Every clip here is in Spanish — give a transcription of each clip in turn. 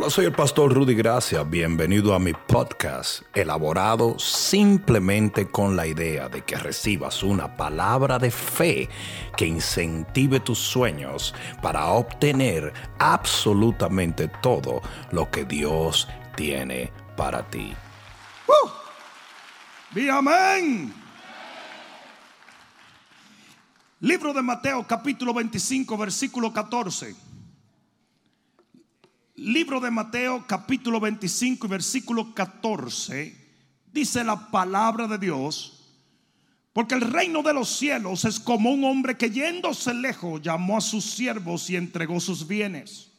Hola, soy el pastor Rudy Gracia. Bienvenido a mi podcast, elaborado simplemente con la idea de que recibas una palabra de fe que incentive tus sueños para obtener absolutamente todo lo que Dios tiene para ti. Di amén. Libro de Mateo capítulo 25 versículo 14. Libro de Mateo capítulo 25 y versículo 14. Dice la palabra de Dios. Porque el reino de los cielos es como un hombre que yéndose lejos llamó a sus siervos y entregó sus bienes.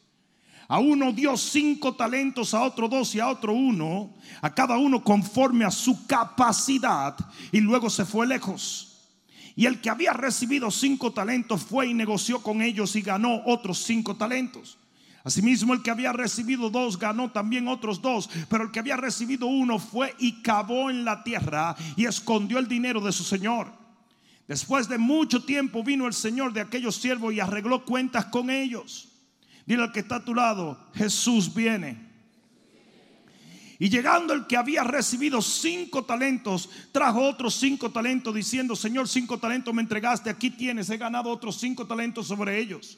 A uno dio cinco talentos, a otro dos y a otro uno, a cada uno conforme a su capacidad, y luego se fue lejos. Y el que había recibido cinco talentos fue y negoció con ellos y ganó otros cinco talentos. Asimismo, el que había recibido dos ganó también otros dos, pero el que había recibido uno fue y cavó en la tierra y escondió el dinero de su señor. Después de mucho tiempo vino el señor de aquellos siervos y arregló cuentas con ellos. Dile al que está a tu lado, Jesús viene. Y llegando el que había recibido cinco talentos, trajo otros cinco talentos diciendo, Señor, cinco talentos me entregaste, aquí tienes, he ganado otros cinco talentos sobre ellos.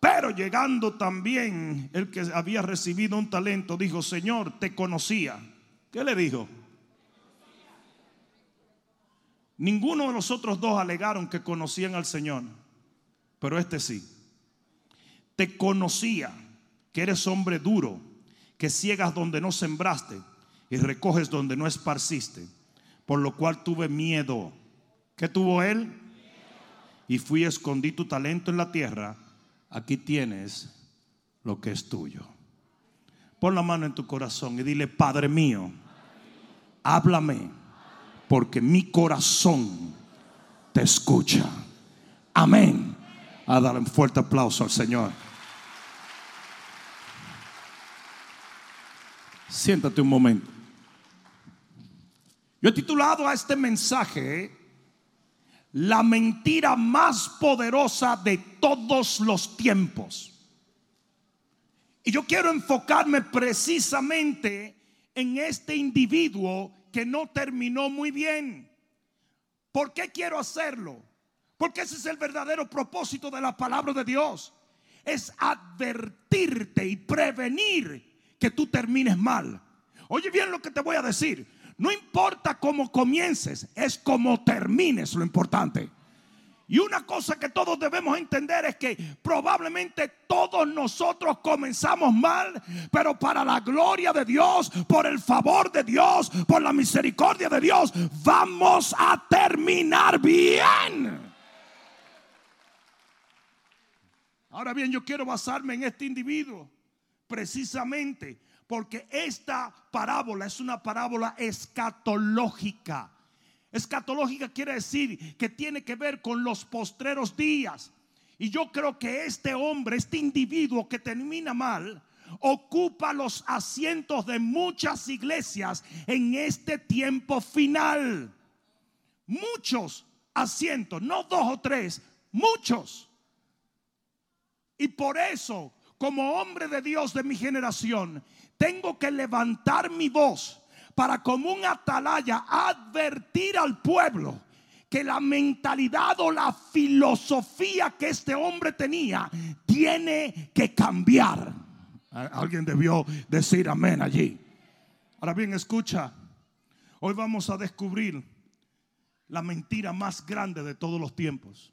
Pero llegando también el que había recibido un talento, dijo, Señor, te conocía. ¿Qué le dijo? Ninguno de los otros dos alegaron que conocían al Señor, pero este sí. Te conocía que eres hombre duro, que ciegas donde no sembraste y recoges donde no esparciste, por lo cual tuve miedo. ¿Qué tuvo él? Y fui escondí tu talento en la tierra, aquí tienes lo que es tuyo. Pon la mano en tu corazón y dile, Padre mío, háblame, porque mi corazón te escucha. Amén. A dar un fuerte aplauso al Señor. Siéntate un momento. Yo he titulado a este mensaje La mentira más poderosa de todos los tiempos. Y yo quiero enfocarme precisamente en este individuo que no terminó muy bien. ¿Por qué quiero hacerlo? Porque ese es el verdadero propósito de la palabra de Dios. Es advertirte y prevenir que tú termines mal. Oye bien lo que te voy a decir. No importa cómo comiences, es cómo termines lo importante. Y una cosa que todos debemos entender es que probablemente todos nosotros comenzamos mal, pero para la gloria de Dios, por el favor de Dios, por la misericordia de Dios, vamos a terminar bien. Ahora bien, yo quiero basarme en este individuo precisamente porque esta parábola es una parábola escatológica. Escatológica quiere decir que tiene que ver con los postreros días. Y yo creo que este hombre, este individuo que termina mal, ocupa los asientos de muchas iglesias en este tiempo final. Muchos asientos, no dos o tres, muchos. Y por eso, como hombre de Dios de mi generación, tengo que levantar mi voz para como un atalaya advertir al pueblo que la mentalidad o la filosofía que este hombre tenía tiene que cambiar. Alguien debió decir amén allí. Ahora bien, escucha, hoy vamos a descubrir la mentira más grande de todos los tiempos.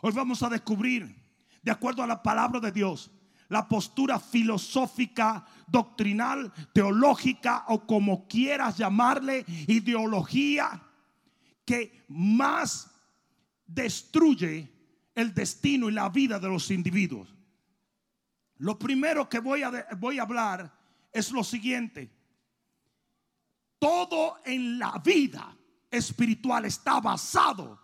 Hoy vamos a descubrir, de acuerdo a la palabra de Dios, la postura filosófica, doctrinal, teológica o como quieras llamarle, ideología que más destruye el destino y la vida de los individuos. Lo primero que voy a, voy a hablar es lo siguiente. todo en la vida espiritual está basado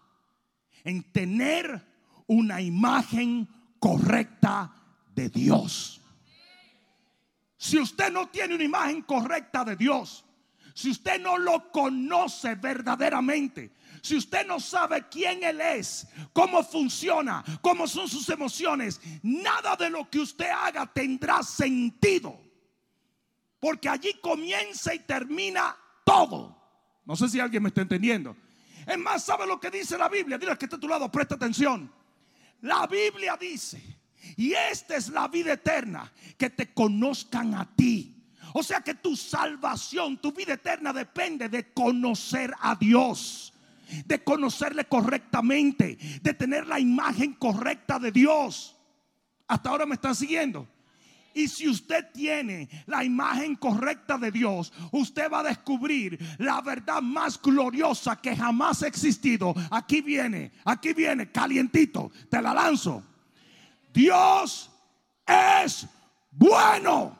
en tener una imagen correcta de Dios. Si usted no tiene una imagen correcta de Dios, si usted no lo conoce verdaderamente, si usted no sabe quién Él es, cómo funciona, cómo son sus emociones, nada de lo que usted haga tendrá sentido. Porque allí comienza y termina todo. No sé si alguien me está entendiendo. Es más, ¿sabe lo que dice la Biblia? Dile que está a tu lado, presta atención. La Biblia dice, y esta es la vida eterna, que te conozcan a ti. O sea que tu salvación, tu vida eterna depende de conocer a Dios de conocerle correctamente, de tener la imagen correcta de Dios. Hasta ahora me están siguiendo. Y si usted tiene la imagen correcta de Dios, usted va a descubrir la verdad más gloriosa que jamás ha existido. Aquí viene, aquí viene, calientito, te la lanzo. Dios es bueno.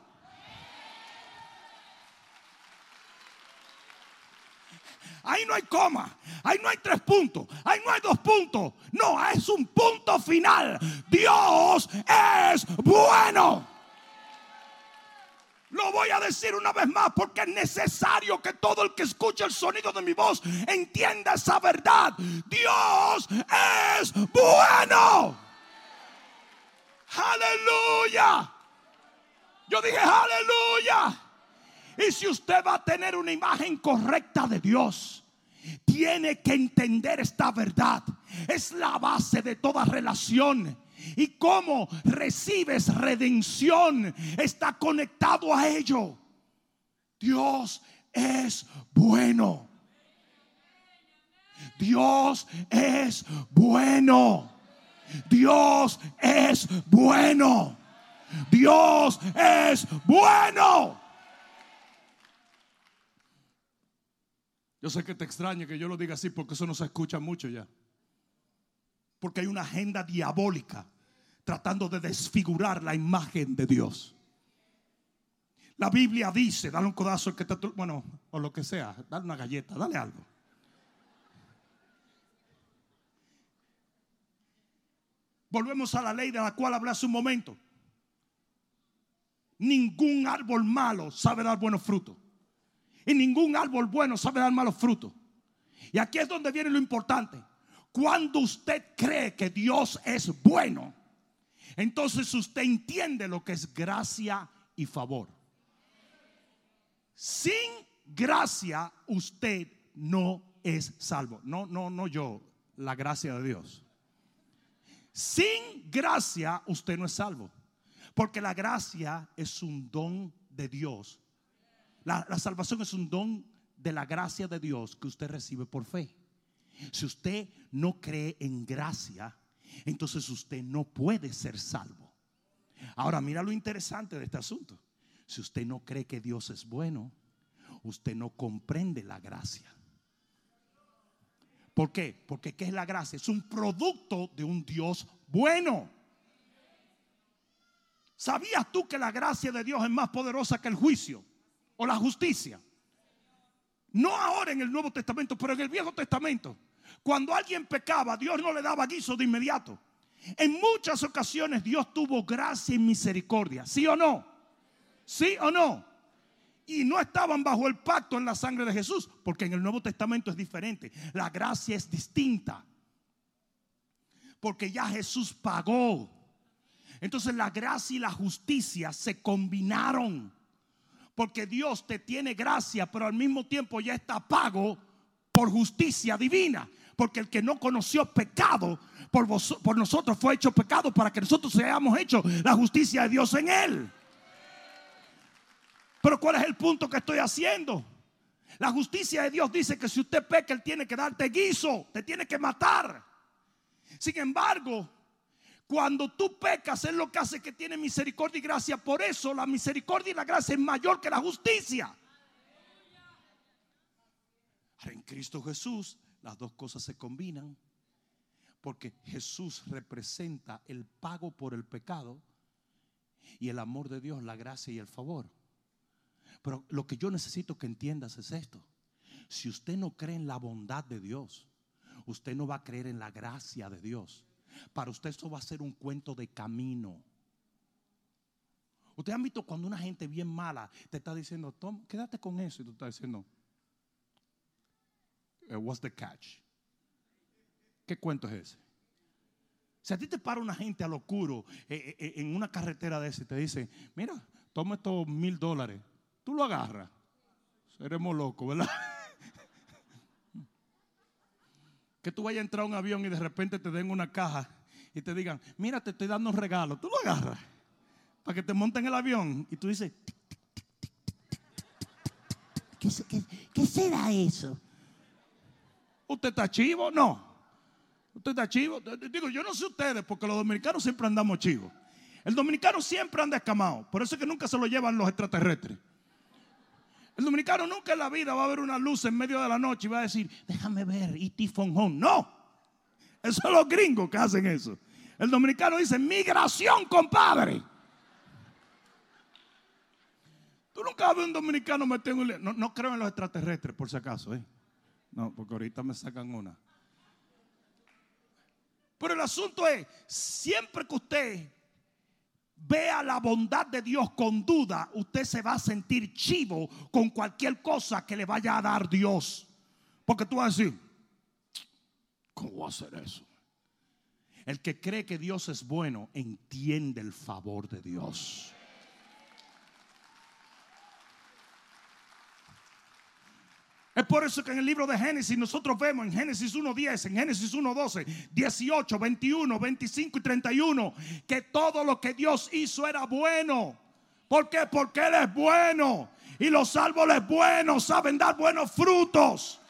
Ahí no hay coma, ahí no hay tres puntos, ahí no hay dos puntos. No, es un punto final. Dios es bueno. Lo voy a decir una vez más porque es necesario que todo el que escuche el sonido de mi voz entienda esa verdad. Dios es bueno. Aleluya. Yo dije aleluya. Y si usted va a tener una imagen correcta de Dios, tiene que entender esta verdad. Es la base de toda relación. Y cómo recibes redención está conectado a ello. Dios es bueno. Dios es bueno. Dios es bueno. Dios es bueno. Yo sé que te extraña que yo lo diga así porque eso no se escucha mucho ya. Porque hay una agenda diabólica tratando de desfigurar la imagen de Dios. La Biblia dice, dale un codazo que bueno, o lo que sea, dale una galleta, dale algo. Volvemos a la ley de la cual hablé hace un momento. Ningún árbol malo sabe dar buenos frutos. Y ningún árbol bueno sabe dar malos frutos. Y aquí es donde viene lo importante. Cuando usted cree que Dios es bueno, entonces usted entiende lo que es gracia y favor. Sin gracia usted no es salvo. No, no, no yo, la gracia de Dios. Sin gracia usted no es salvo. Porque la gracia es un don de Dios la, salvación es un don de la gracia de Dios que usted recibe por fe. Si usted no cree en gracia, entonces usted no puede ser salvo. Ahora mira lo interesante de este asunto. Si usted no cree que Dios es bueno, usted no comprende la gracia. ¿Por qué? Porque ¿qué es la gracia? Es un producto de un Dios bueno. ¿Sabías tú que la gracia de Dios es más poderosa que el juicio? o la justicia. No ahora en el Nuevo Testamento, pero en el Viejo Testamento. Cuando alguien pecaba, Dios no le daba guiso de inmediato. En muchas ocasiones Dios tuvo gracia y misericordia. ¿Sí o no? ¿Sí o no? Y no estaban bajo el pacto en la sangre de Jesús, porque en el Nuevo Testamento es diferente. La gracia es distinta. Porque ya Jesús pagó. Entonces la gracia y la justicia se combinaron. Porque Dios te tiene gracia, pero al mismo tiempo ya está pago por justicia divina. Porque el que no conoció pecado por, por nosotros fue hecho pecado para que nosotros hayamos hecho la justicia de Dios en él. Pero ¿cuál es el punto que estoy haciendo? La justicia de Dios dice que si usted peca, Él tiene que darte guiso, te tiene que matar. Sin embargo, cuando tú pecas es lo que hace que tiene misericordia y gracia. Por eso la misericordia y la gracia es mayor que la justicia. en Cristo Jesús las dos cosas se combinan. Porque Jesús representa el pago por el pecado y el amor de Dios, la gracia y el favor. Pero lo que yo necesito que entiendas es esto. Si usted no cree en la bondad de Dios, usted no va a creer en la gracia de Dios. Para usted eso va a ser un cuento de camino. Usted ha visto cuando una gente bien mala te está diciendo, Tom, quédate con eso. Y tú estás diciendo, eh, what's the catch? ¿Qué cuento es ese? Si a ti te para una gente a lo oscuro eh, eh, en una carretera de ese y te dice, mira, toma estos mil dólares, tú lo agarras. Seremos locos, ¿verdad? que tú vayas a entrar a un avión y de repente te den una caja y te digan, mira, te estoy dando un regalo, tú lo agarras para que te monten el avión y tú dices, ¿Qué, qué, qué será eso? ¿usted está chivo? No. ¿Usted está chivo? Digo, yo no sé ustedes, porque los dominicanos siempre andamos chivos. El dominicano siempre anda escamado. Por eso es que nunca se lo llevan los extraterrestres. El dominicano nunca en la vida va a ver una luz en medio de la noche y va a decir, déjame ver, y tifón No. Esos son los gringos que hacen eso. El dominicano dice, migración, compadre. Tú nunca ves un dominicano metido en un... No, no creo en los extraterrestres, por si acaso, ¿eh? No, porque ahorita me sacan una. Pero el asunto es, siempre que usted vea la bondad de Dios con duda, usted se va a sentir chivo con cualquier cosa que le vaya a dar Dios. Porque tú vas a decir, ¿cómo voy a hacer eso? El que cree que Dios es bueno entiende el favor de Dios. Es por eso que en el libro de Génesis nosotros vemos en Génesis 1.10, en Génesis 1.12, 18, 21, 25 y 31, que todo lo que Dios hizo era bueno. ¿Por qué? Porque Él es bueno. Y los árboles buenos saben dar buenos frutos.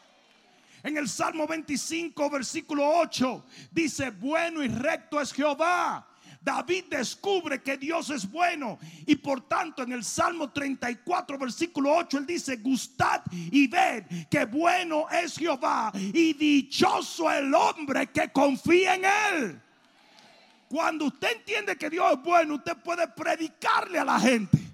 En el Salmo 25, versículo 8, dice, bueno y recto es Jehová David descubre que Dios es bueno y por tanto en el Salmo 34 versículo 8 él dice, gustad y ved que bueno es Jehová y dichoso el hombre que confía en él. Cuando usted entiende que Dios es bueno, usted puede predicarle a la gente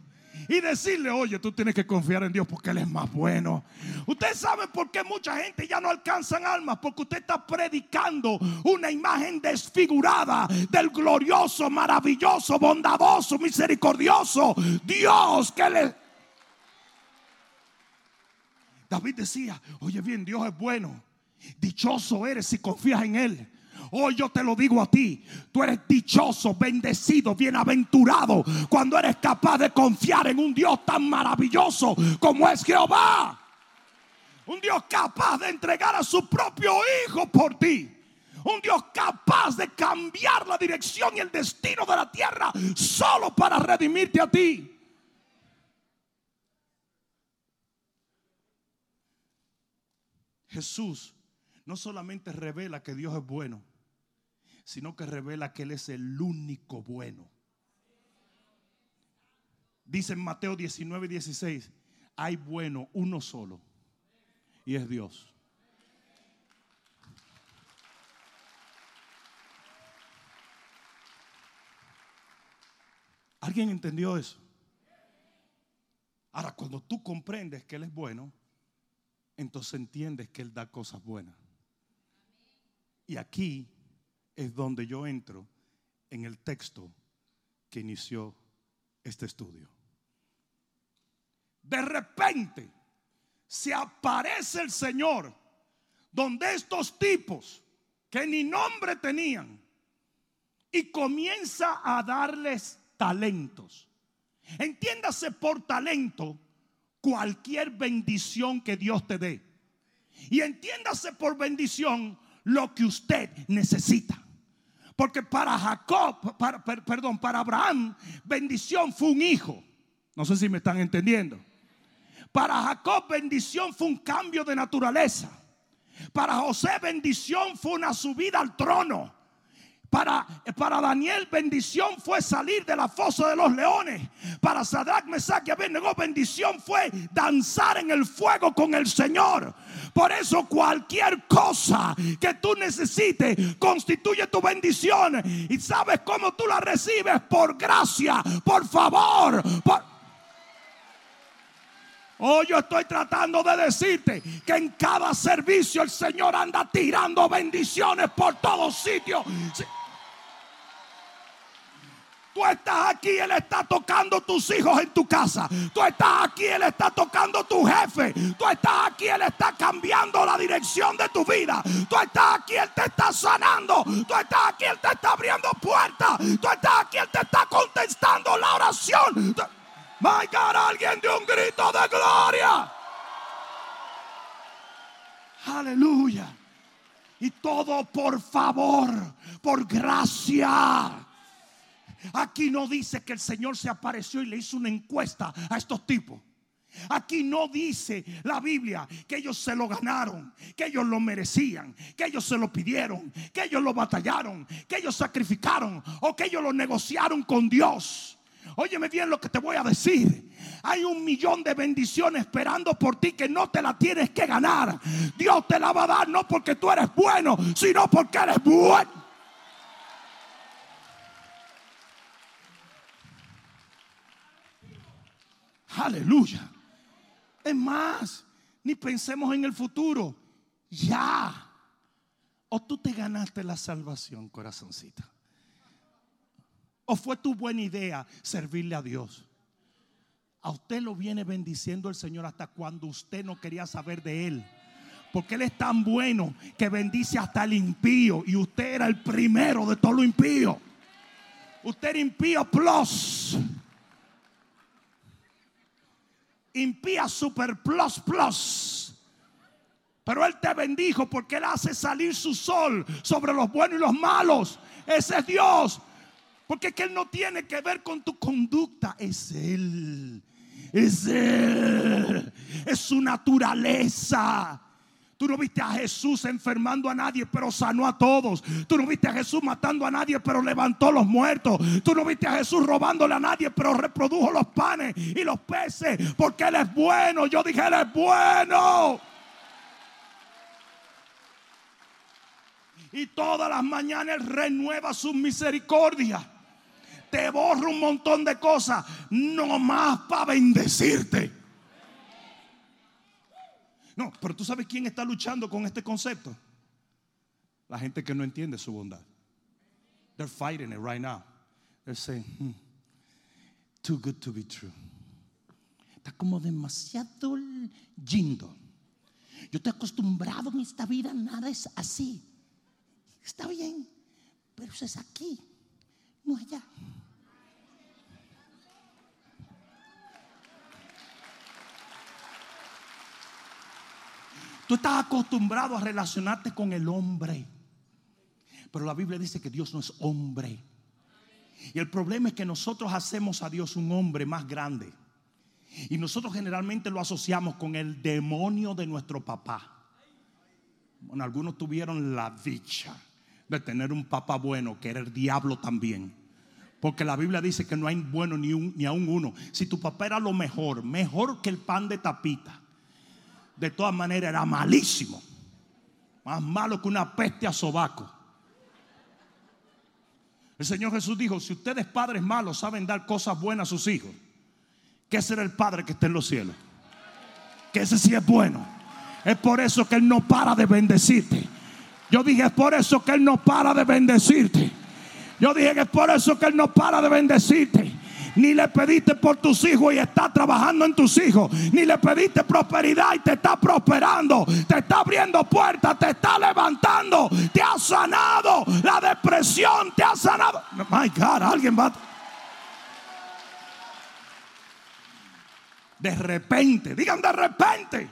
y decirle, oye, tú tienes que confiar en Dios porque Él es más bueno. Usted sabe por qué mucha gente ya no alcanzan almas, porque usted está predicando una imagen desfigurada del glorioso, maravilloso, bondadoso, misericordioso Dios que le... David decía, oye bien, Dios es bueno. Dichoso eres si confías en Él. Hoy yo te lo digo a ti. Tú eres dichoso, bendecido, bienaventurado cuando eres capaz de confiar en un Dios tan maravilloso como es Jehová. Un Dios capaz de entregar a su propio Hijo por ti. Un Dios capaz de cambiar la dirección y el destino de la tierra solo para redimirte a ti. Jesús no solamente revela que Dios es bueno, sino que revela que Él es el único bueno. Dice en Mateo 19, 16, hay bueno uno solo, y es Dios. ¿Alguien entendió eso? Ahora, cuando tú comprendes que Él es bueno, entonces entiendes que Él da cosas buenas. Y aquí es donde yo entro en el texto que inició este estudio. De repente se aparece el Señor donde estos tipos que ni nombre tenían y comienza a darles talentos. Entiéndase por talento cualquier bendición que Dios te dé. Y entiéndase por bendición lo que usted necesita. Porque para Jacob, para, perdón, para Abraham, bendición fue un hijo. No sé si me están entendiendo. Para Jacob, bendición fue un cambio de naturaleza. Para José, bendición fue una subida al trono. Para, para, Daniel bendición fue salir de la fosa de los leones. Para Sadrach, Mesach y Abednego bendición fue danzar en el fuego con el Señor. Por eso cualquier cosa que tú necesites constituye tu bendición. Y sabes cómo tú la recibes por gracia, por favor. Oh, yo estoy tratando de decirte que en cada servicio el Señor anda tirando bendiciones por todos sitios. Tú estás aquí, Él está tocando tus hijos en tu casa. Tú estás aquí, Él está tocando tu jefe. Tú estás aquí, Él está cambiando la dirección de tu vida. Tú estás aquí, Él te está sanando. Tú estás aquí, Él te está abriendo puertas. Tú estás aquí, Él te está contestando la oración. My God, alguien de un grito de gloria. Aleluya. Y todo por favor, por gracia. Aquí no dice que el Señor se apareció y le hizo una encuesta a estos tipos. Aquí no dice la Biblia que ellos se lo ganaron, que ellos lo merecían, que ellos se lo pidieron, que ellos lo batallaron, que ellos sacrificaron o que ellos lo negociaron con Dios. Óyeme bien lo que te voy a decir. Hay un millón de bendiciones esperando por ti que no te la tienes que ganar. Dios te la va a dar no porque tú eres bueno, sino porque eres bueno. Aleluya. Es más, ni pensemos en el futuro. Ya. O tú te ganaste la salvación, corazoncita. O fue tu buena idea servirle a Dios. A usted lo viene bendiciendo el Señor hasta cuando usted no quería saber de Él. Porque Él es tan bueno que bendice hasta el impío. Y usted era el primero de todo lo impío. Usted era impío plus impía super plus plus. Pero Él te bendijo porque Él hace salir su sol sobre los buenos y los malos. Ese es Dios. Porque es que Él no tiene que ver con tu conducta. Es Él. Es Él. Es su naturaleza. Tú no viste a Jesús enfermando a nadie, pero sanó a todos. Tú no viste a Jesús matando a nadie, pero levantó los muertos. Tú no viste a Jesús robándole a nadie, pero reprodujo los panes y los peces, porque Él es bueno. Yo dije, Él es bueno. Y todas las mañanas renueva su misericordia. Te borra un montón de cosas, no más para bendecirte. No, pero tú sabes quién está luchando con este concepto. La gente que no entiende su bondad. They're fighting it right now. They're saying, hmm, too good to be true. Está como demasiado lindo. Yo estoy acostumbrado en esta vida, nada es así. Está bien, pero es aquí, no allá. Tú estás acostumbrado a relacionarte con el hombre. Pero la Biblia dice que Dios no es hombre. Y el problema es que nosotros hacemos a Dios un hombre más grande. Y nosotros generalmente lo asociamos con el demonio de nuestro papá. Bueno, algunos tuvieron la dicha de tener un papá bueno, que era el diablo también. Porque la Biblia dice que no hay bueno ni, un, ni aún uno. Si tu papá era lo mejor, mejor que el pan de tapita, de todas maneras era malísimo. Más malo que una peste a sobaco. El Señor Jesús dijo, si ustedes padres malos saben dar cosas buenas a sus hijos, ¿qué será el Padre que está en los cielos? Que ese sí es bueno. Es por eso que Él no para de bendecirte. Yo dije, es por eso que Él no para de bendecirte. Yo dije que es por eso que Él no para de bendecirte ni le pediste por tus hijos y está trabajando en tus hijos, ni le pediste prosperidad y te está prosperando, te está abriendo puertas, te está levantando, te ha sanado la depresión, te ha sanado. My God, alguien va. De repente, digan de repente,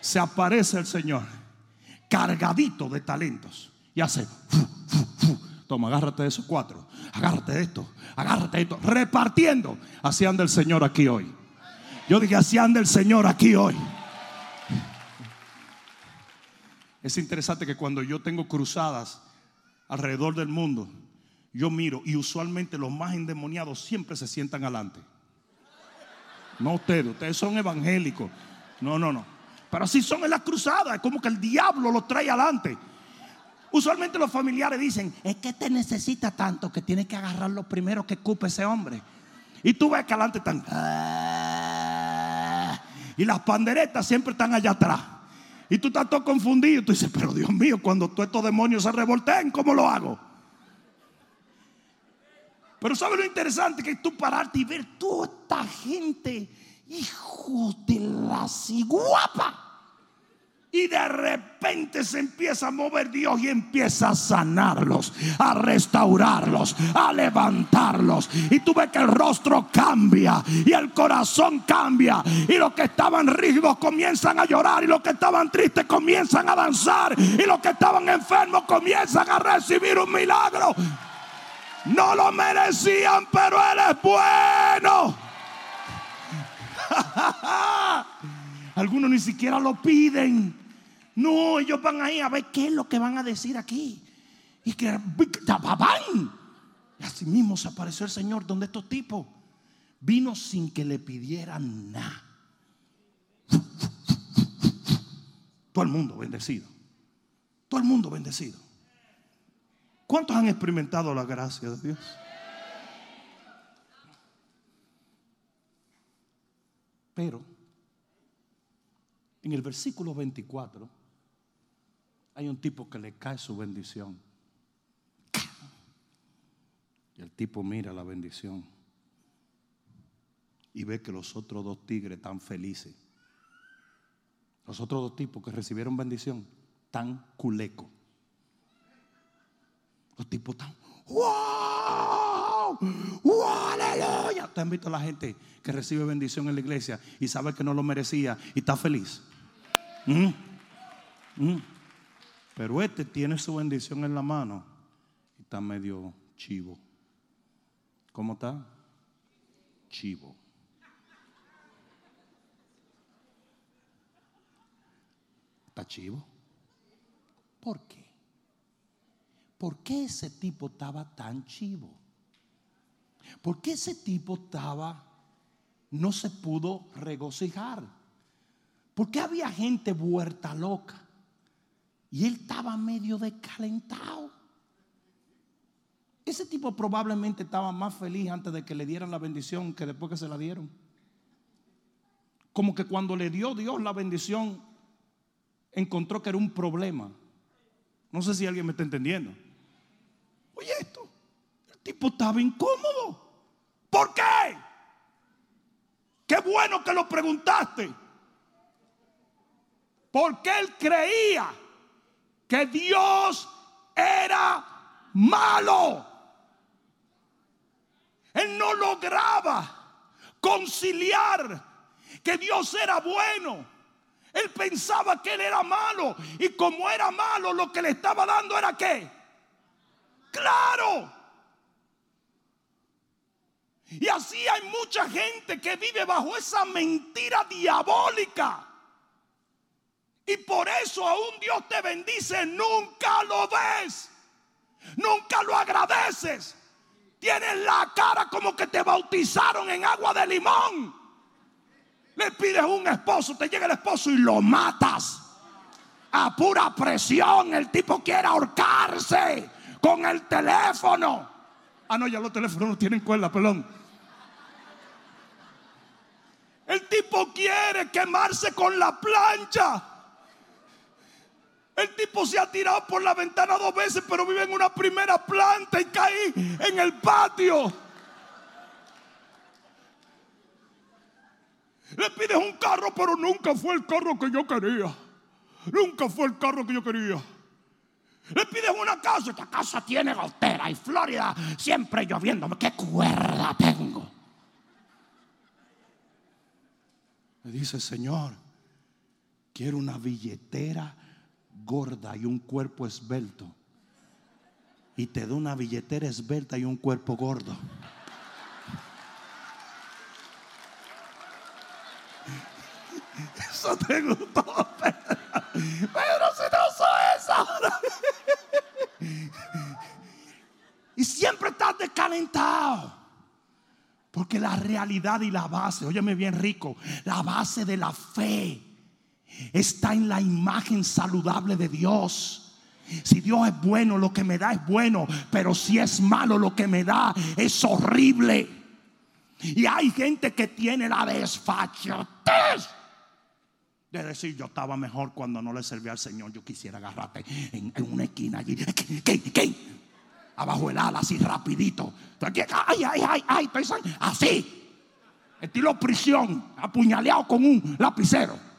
se aparece el Señor cargadito de talentos y hace. Toma, agárrate de esos cuatro. Agárrate de esto. Agárrate de esto. Repartiendo. Así anda el Señor aquí hoy. Yo dije, así anda el Señor aquí hoy. Es interesante que cuando yo tengo cruzadas alrededor del mundo, yo miro y usualmente los más endemoniados siempre se sientan adelante. No ustedes, ustedes son evangélicos. No, no, no. Pero así son en las cruzadas, es como que el diablo los trae adelante. Usualmente los familiares dicen, es que te necesita tanto que tiene que agarrar lo primero que cupe ese hombre. Y tú ves que adelante están. Ah", Y las panderetas siempre están allá atrás. Y tú estás todo confundido. Tú dices, pero Dios mío, cuando todos estos demonios se revolteen, ¿cómo lo hago? Pero ¿sabes lo interesante? Que tú pararte y ver toda esta gente, hijo de la ciguapa. Y de repente se empieza a mover Dios y empieza a sanarlos, a restaurarlos, a levantarlos. Y tú ves que el rostro cambia y el corazón cambia. Y los que estaban rígidos comienzan a llorar. Y los que estaban tristes comienzan a danzar. Y los que estaban enfermos comienzan a recibir un milagro. No lo merecían, pero Él es bueno. Algunos ni siquiera lo piden. No, ellos van ahí a ver qué es lo que van a decir aquí. Y que Y así mismo se apareció el Señor donde estos tipos vino sin que le pidieran nada. Todo el mundo bendecido. Todo el mundo bendecido. ¿Cuántos han experimentado la gracia de Dios? Pero en el versículo 24 hay un tipo que le cae su bendición. Y el tipo mira la bendición y ve que los otros dos tigres están felices. Los otros dos tipos que recibieron bendición tan culeco. Los tipos están, ¡wow! ¡Aleluya! ¿Te han visto la gente que recibe bendición en la iglesia y sabe que no lo merecía y está feliz? ¿Mm? ¿Mm? Pero este tiene su bendición en la mano y está medio chivo. ¿Cómo está? Chivo. ¿Está chivo? ¿Por qué? ¿Por qué ese tipo estaba tan chivo? ¿Por qué ese tipo estaba, no se pudo regocijar? ¿Por qué había gente vuelta loca? Y él estaba medio descalentado. Ese tipo probablemente estaba más feliz antes de que le dieran la bendición que después que se la dieron. Como que cuando le dio Dios la bendición, encontró que era un problema. No sé si alguien me está entendiendo. Oye esto, el tipo estaba incómodo. ¿Por qué? Qué bueno que lo preguntaste. Porque él creía que Dios era malo. Él no lograba conciliar que Dios era bueno. Él pensaba que él era malo. Y como era malo, lo que le estaba dando era qué? Claro. Y así hay mucha gente que vive bajo esa mentira diabólica. Y por eso aún Dios te bendice, nunca lo ves, nunca lo agradeces. Tienes la cara como que te bautizaron en agua de limón. Le pides un esposo, te llega el esposo y lo matas. A pura presión, el tipo quiere ahorcarse con el teléfono. Ah, no, ya los teléfonos no tienen cuerda, perdón. El tipo quiere quemarse con la plancha. El tipo se ha tirado por la ventana dos veces, pero vive en una primera planta y caí en el patio. Le pides un carro, pero nunca fue el carro que yo quería. Nunca fue el carro que yo quería. Le pides una casa, esta casa tiene gotera y Florida siempre lloviendo. ¿Qué cuerda tengo? Le dice, Señor, quiero una billetera gorda y un cuerpo esbelto. Y te da una billetera esbelta y un cuerpo gordo. Eso te gustó, Pedro. si no eso. y siempre estás descalentado. Porque la realidad y la base, óyeme bien rico, la base de la fe está en la imagen saludable de Dios. Si Dios es bueno, lo que me da es bueno, pero si es malo, lo que me da es horrible. Y hay gente que tiene la desfachatez De decir, yo estaba mejor cuando no le servía al Señor. Yo quisiera agarrarte en, una esquina allí. ¿Qué, qué? Abajo el ala, así rapidito. Ay, ay, ay, ay, así. Estilo prisión, apuñaleado con un lapicero.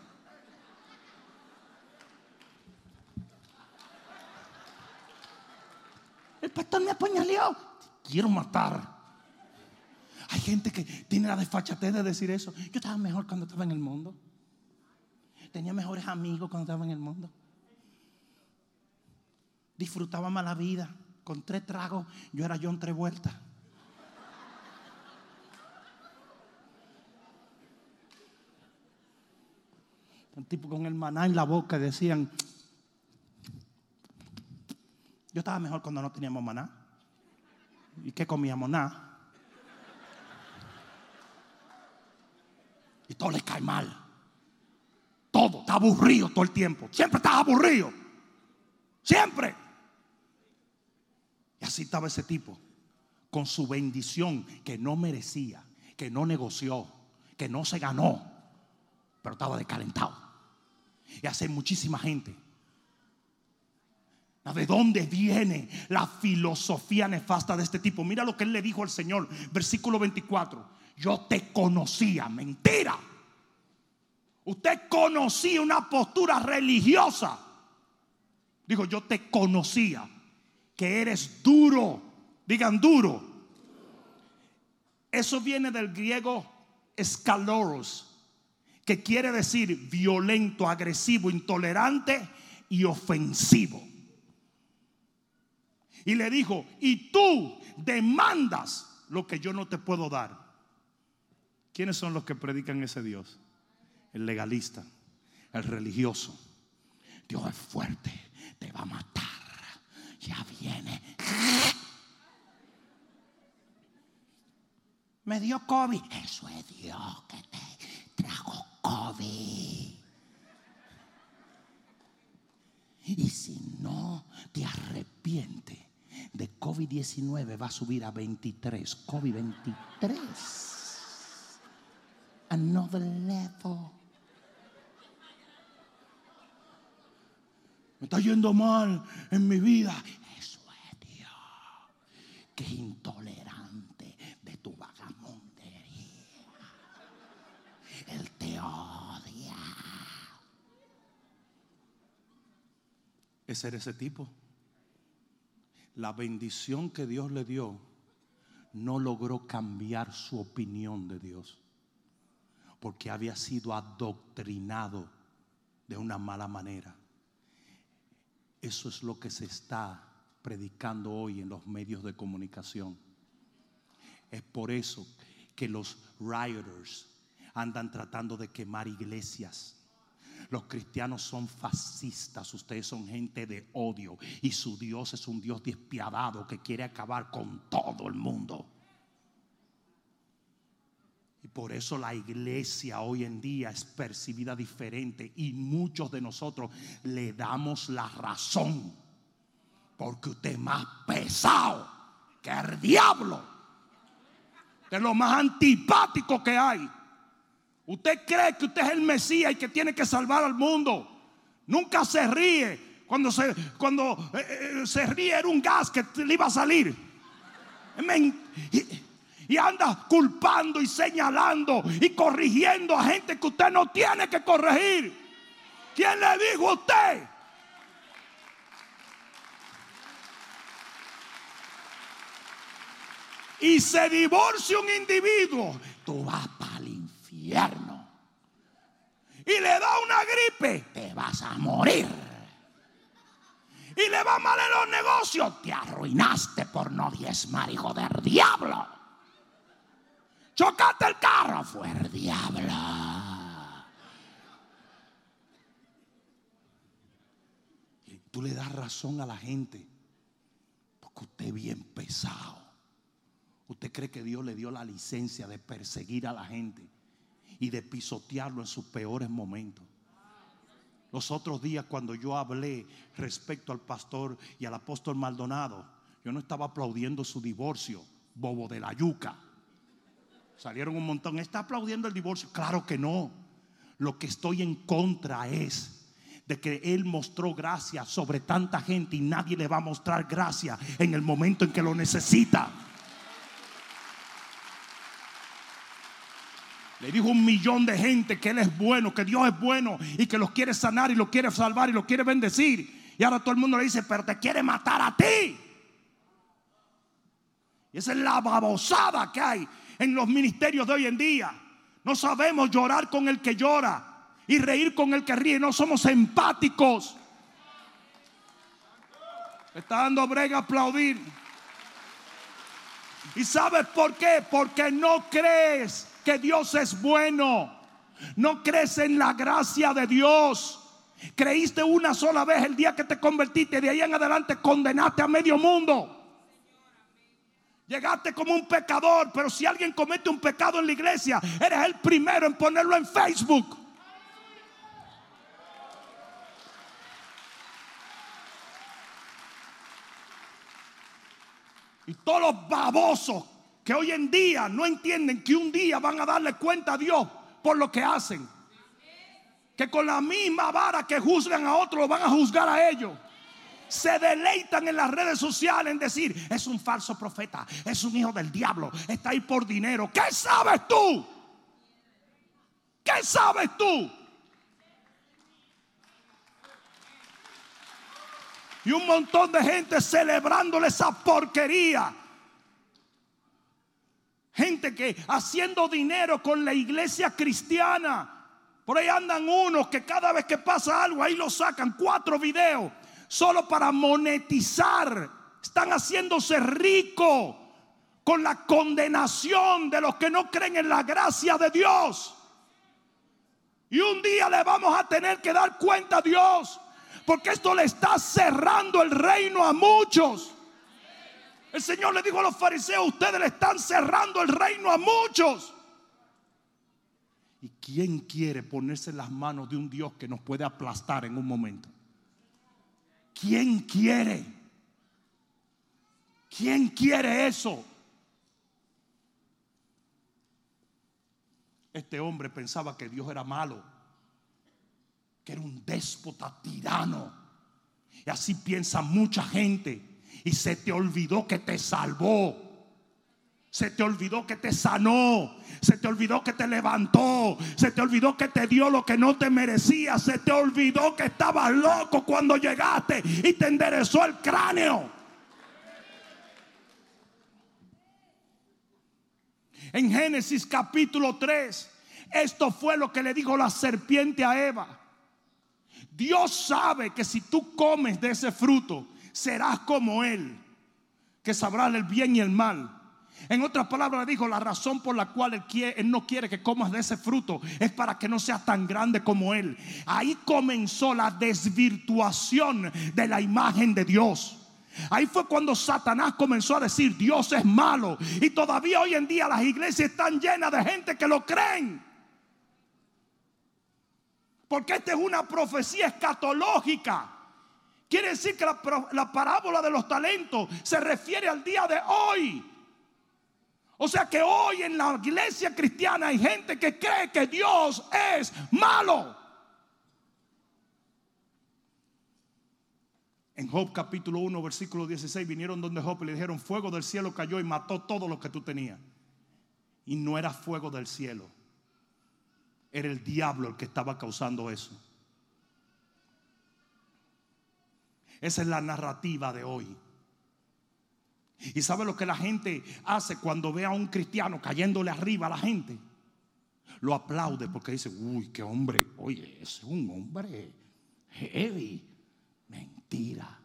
El pastor me apuñaleó. Quiero matar. Hay gente que tiene la desfachatez de decir eso. Yo estaba mejor cuando estaba en el mundo. Tenía mejores amigos cuando estaba en el mundo. Disfrutaba más la vida. Con tres tragos, yo era John tres vueltas. Un tipo con el maná en la boca decían, yo estaba mejor cuando no teníamos maná. ¿Y qué comíamos? Nada. Y todo les cae mal. Todo, está aburrido todo el tiempo. Siempre estás aburrido. Siempre. Y así estaba ese tipo. Con su bendición que no merecía, que no negoció, que no se ganó. Pero estaba descalentado. Y hay muchísima gente. ¿De dónde viene la filosofía nefasta de este tipo? Mira lo que él le dijo al Señor, versículo 24. Yo te conocía, mentira. Usted conocía una postura religiosa. Digo, yo te conocía que eres duro. Digan duro. Eso viene del griego escaloros, que quiere decir violento, agresivo, intolerante y ofensivo. Y le dijo, y tú demandas lo que yo no te puedo dar. ¿Quiénes son los que predican ese Dios? El legalista, el religioso. Dios es fuerte, te va a matar. Ya viene. Me dio COVID. Eso es Dios que te trajo COVID. Y si no te arrepientes de COVID-19, va a subir a 23. COVID-23. Another level. Me está yendo mal en mi vida. Eso es Dios. Que es intolerante de tu vagamundería. Él te odia. Ese era ese tipo. La bendición que Dios le dio no logró cambiar su opinión de Dios. Porque había sido adoctrinado de una mala manera. Eso es lo que se está predicando hoy en los medios de comunicación. Es por eso que los rioters andan tratando de quemar iglesias. Los cristianos son fascistas, ustedes son gente de odio y su Dios es un Dios despiadado que quiere acabar con todo el mundo. Y por eso la iglesia hoy en día es percibida diferente y muchos de nosotros le damos la razón. Porque usted es más pesado que el diablo. Usted es lo más antipático que hay. Usted cree que usted es el Mesías y que tiene que salvar al mundo. Nunca se ríe. Cuando se, cuando, eh, eh, se ríe era un gas que le iba a salir. Y, anda culpando y señalando y corrigiendo a gente que usted no tiene que corregir. ¿Quién le dijo a usted? Y se divorcia un individuo, tú vas infierno. Y le da una gripe, te vas a morir. Y le va mal en los negocios, te arruinaste por no diezmar, hijo del diablo. Chocaste el carro, fue el diablo. Tú le das razón a la gente, porque usted es bien pesado. ¿Usted cree que Dios le dio la licencia de perseguir a la gente y de pisotearlo en sus peores momentos? Los otros días cuando yo hablé respecto al pastor y al apóstol Maldonado, yo no estaba aplaudiendo su divorcio, bobo de la yuca. Salieron un montón, ¿está aplaudiendo el divorcio? Claro que no. Lo que estoy en contra es de que Él mostró gracia sobre tanta gente y nadie le va a mostrar gracia en el momento en que lo necesita. Le dijo un millón de gente que Él es bueno, que Dios es bueno y que los quiere sanar y los quiere salvar y los quiere bendecir. Y ahora todo el mundo le dice, pero te quiere matar a ti. Y esa es la babosada que hay en los ministerios de hoy en día. No sabemos llorar con el que llora y reír con el que ríe. No somos empáticos. Está dando brega aplaudir. ¿Y sabes por qué? Porque no crees que Dios es bueno. No crees en la gracia de Dios. Creíste una sola vez el día que te convertiste. De ahí en adelante condenaste a medio mundo. Llegaste como un pecador, pero si alguien comete un pecado en la iglesia, eres el primero en ponerlo en Facebook. Y todos los babosos que hoy en día no entienden que un día van a darle cuenta a Dios por lo que hacen. Que con la misma vara que juzgan a otros, van a juzgar a ellos. Se deleitan en las redes sociales en decir, es un falso profeta, es un hijo del diablo, está ahí por dinero. ¿Qué sabes tú? ¿Qué sabes tú? Y un montón de gente celebrándole esa porquería. Gente que haciendo dinero con la iglesia cristiana. Por ahí andan unos que cada vez que pasa algo, ahí lo sacan cuatro videos. Solo para monetizar. Están haciéndose rico con la condenación de los que no creen en la gracia de Dios. Y un día le vamos a tener que dar cuenta a Dios. Porque esto le está cerrando el reino a muchos. El Señor le dijo a los fariseos, ustedes le están cerrando el reino a muchos. ¿Y quién quiere ponerse en las manos de un Dios que nos puede aplastar en un momento? ¿Quién quiere? ¿Quién quiere eso? Este hombre pensaba que Dios era malo, que era un déspota tirano. Y así piensa mucha gente y se te olvidó que te salvó. Se te olvidó que te sanó. Se te olvidó que te levantó. Se te olvidó que te dio lo que no te merecía. Se te olvidó que estabas loco cuando llegaste y te enderezó el cráneo. En Génesis capítulo 3, esto fue lo que le dijo la serpiente a Eva. Dios sabe que si tú comes de ese fruto, serás como Él, que sabrá el bien y el mal. En otras palabras dijo, la razón por la cual él, no quiere que comas de ese fruto es para que no seas tan grande como Él. Ahí comenzó la desvirtuación de la imagen de Dios. Ahí fue cuando Satanás comenzó a decir, Dios es malo. Y todavía hoy en día las iglesias están llenas de gente que lo creen. Porque esta es una profecía escatológica. Quiere decir que la, parábola de los talentos se refiere al día de hoy. O sea que hoy en la iglesia cristiana hay gente que cree que Dios es malo. En Job capítulo 1, versículo 16, vinieron donde Job y le dijeron, fuego del cielo cayó y mató todo lo que tú tenías. Y no era fuego del cielo, era el diablo el que estaba causando eso. Esa es la narrativa de hoy. ¿Y sabe lo que la gente hace cuando ve a un cristiano cayéndole arriba a la gente? Lo aplaude porque dice, uy, qué hombre, oye, es un hombre heavy. Mentira,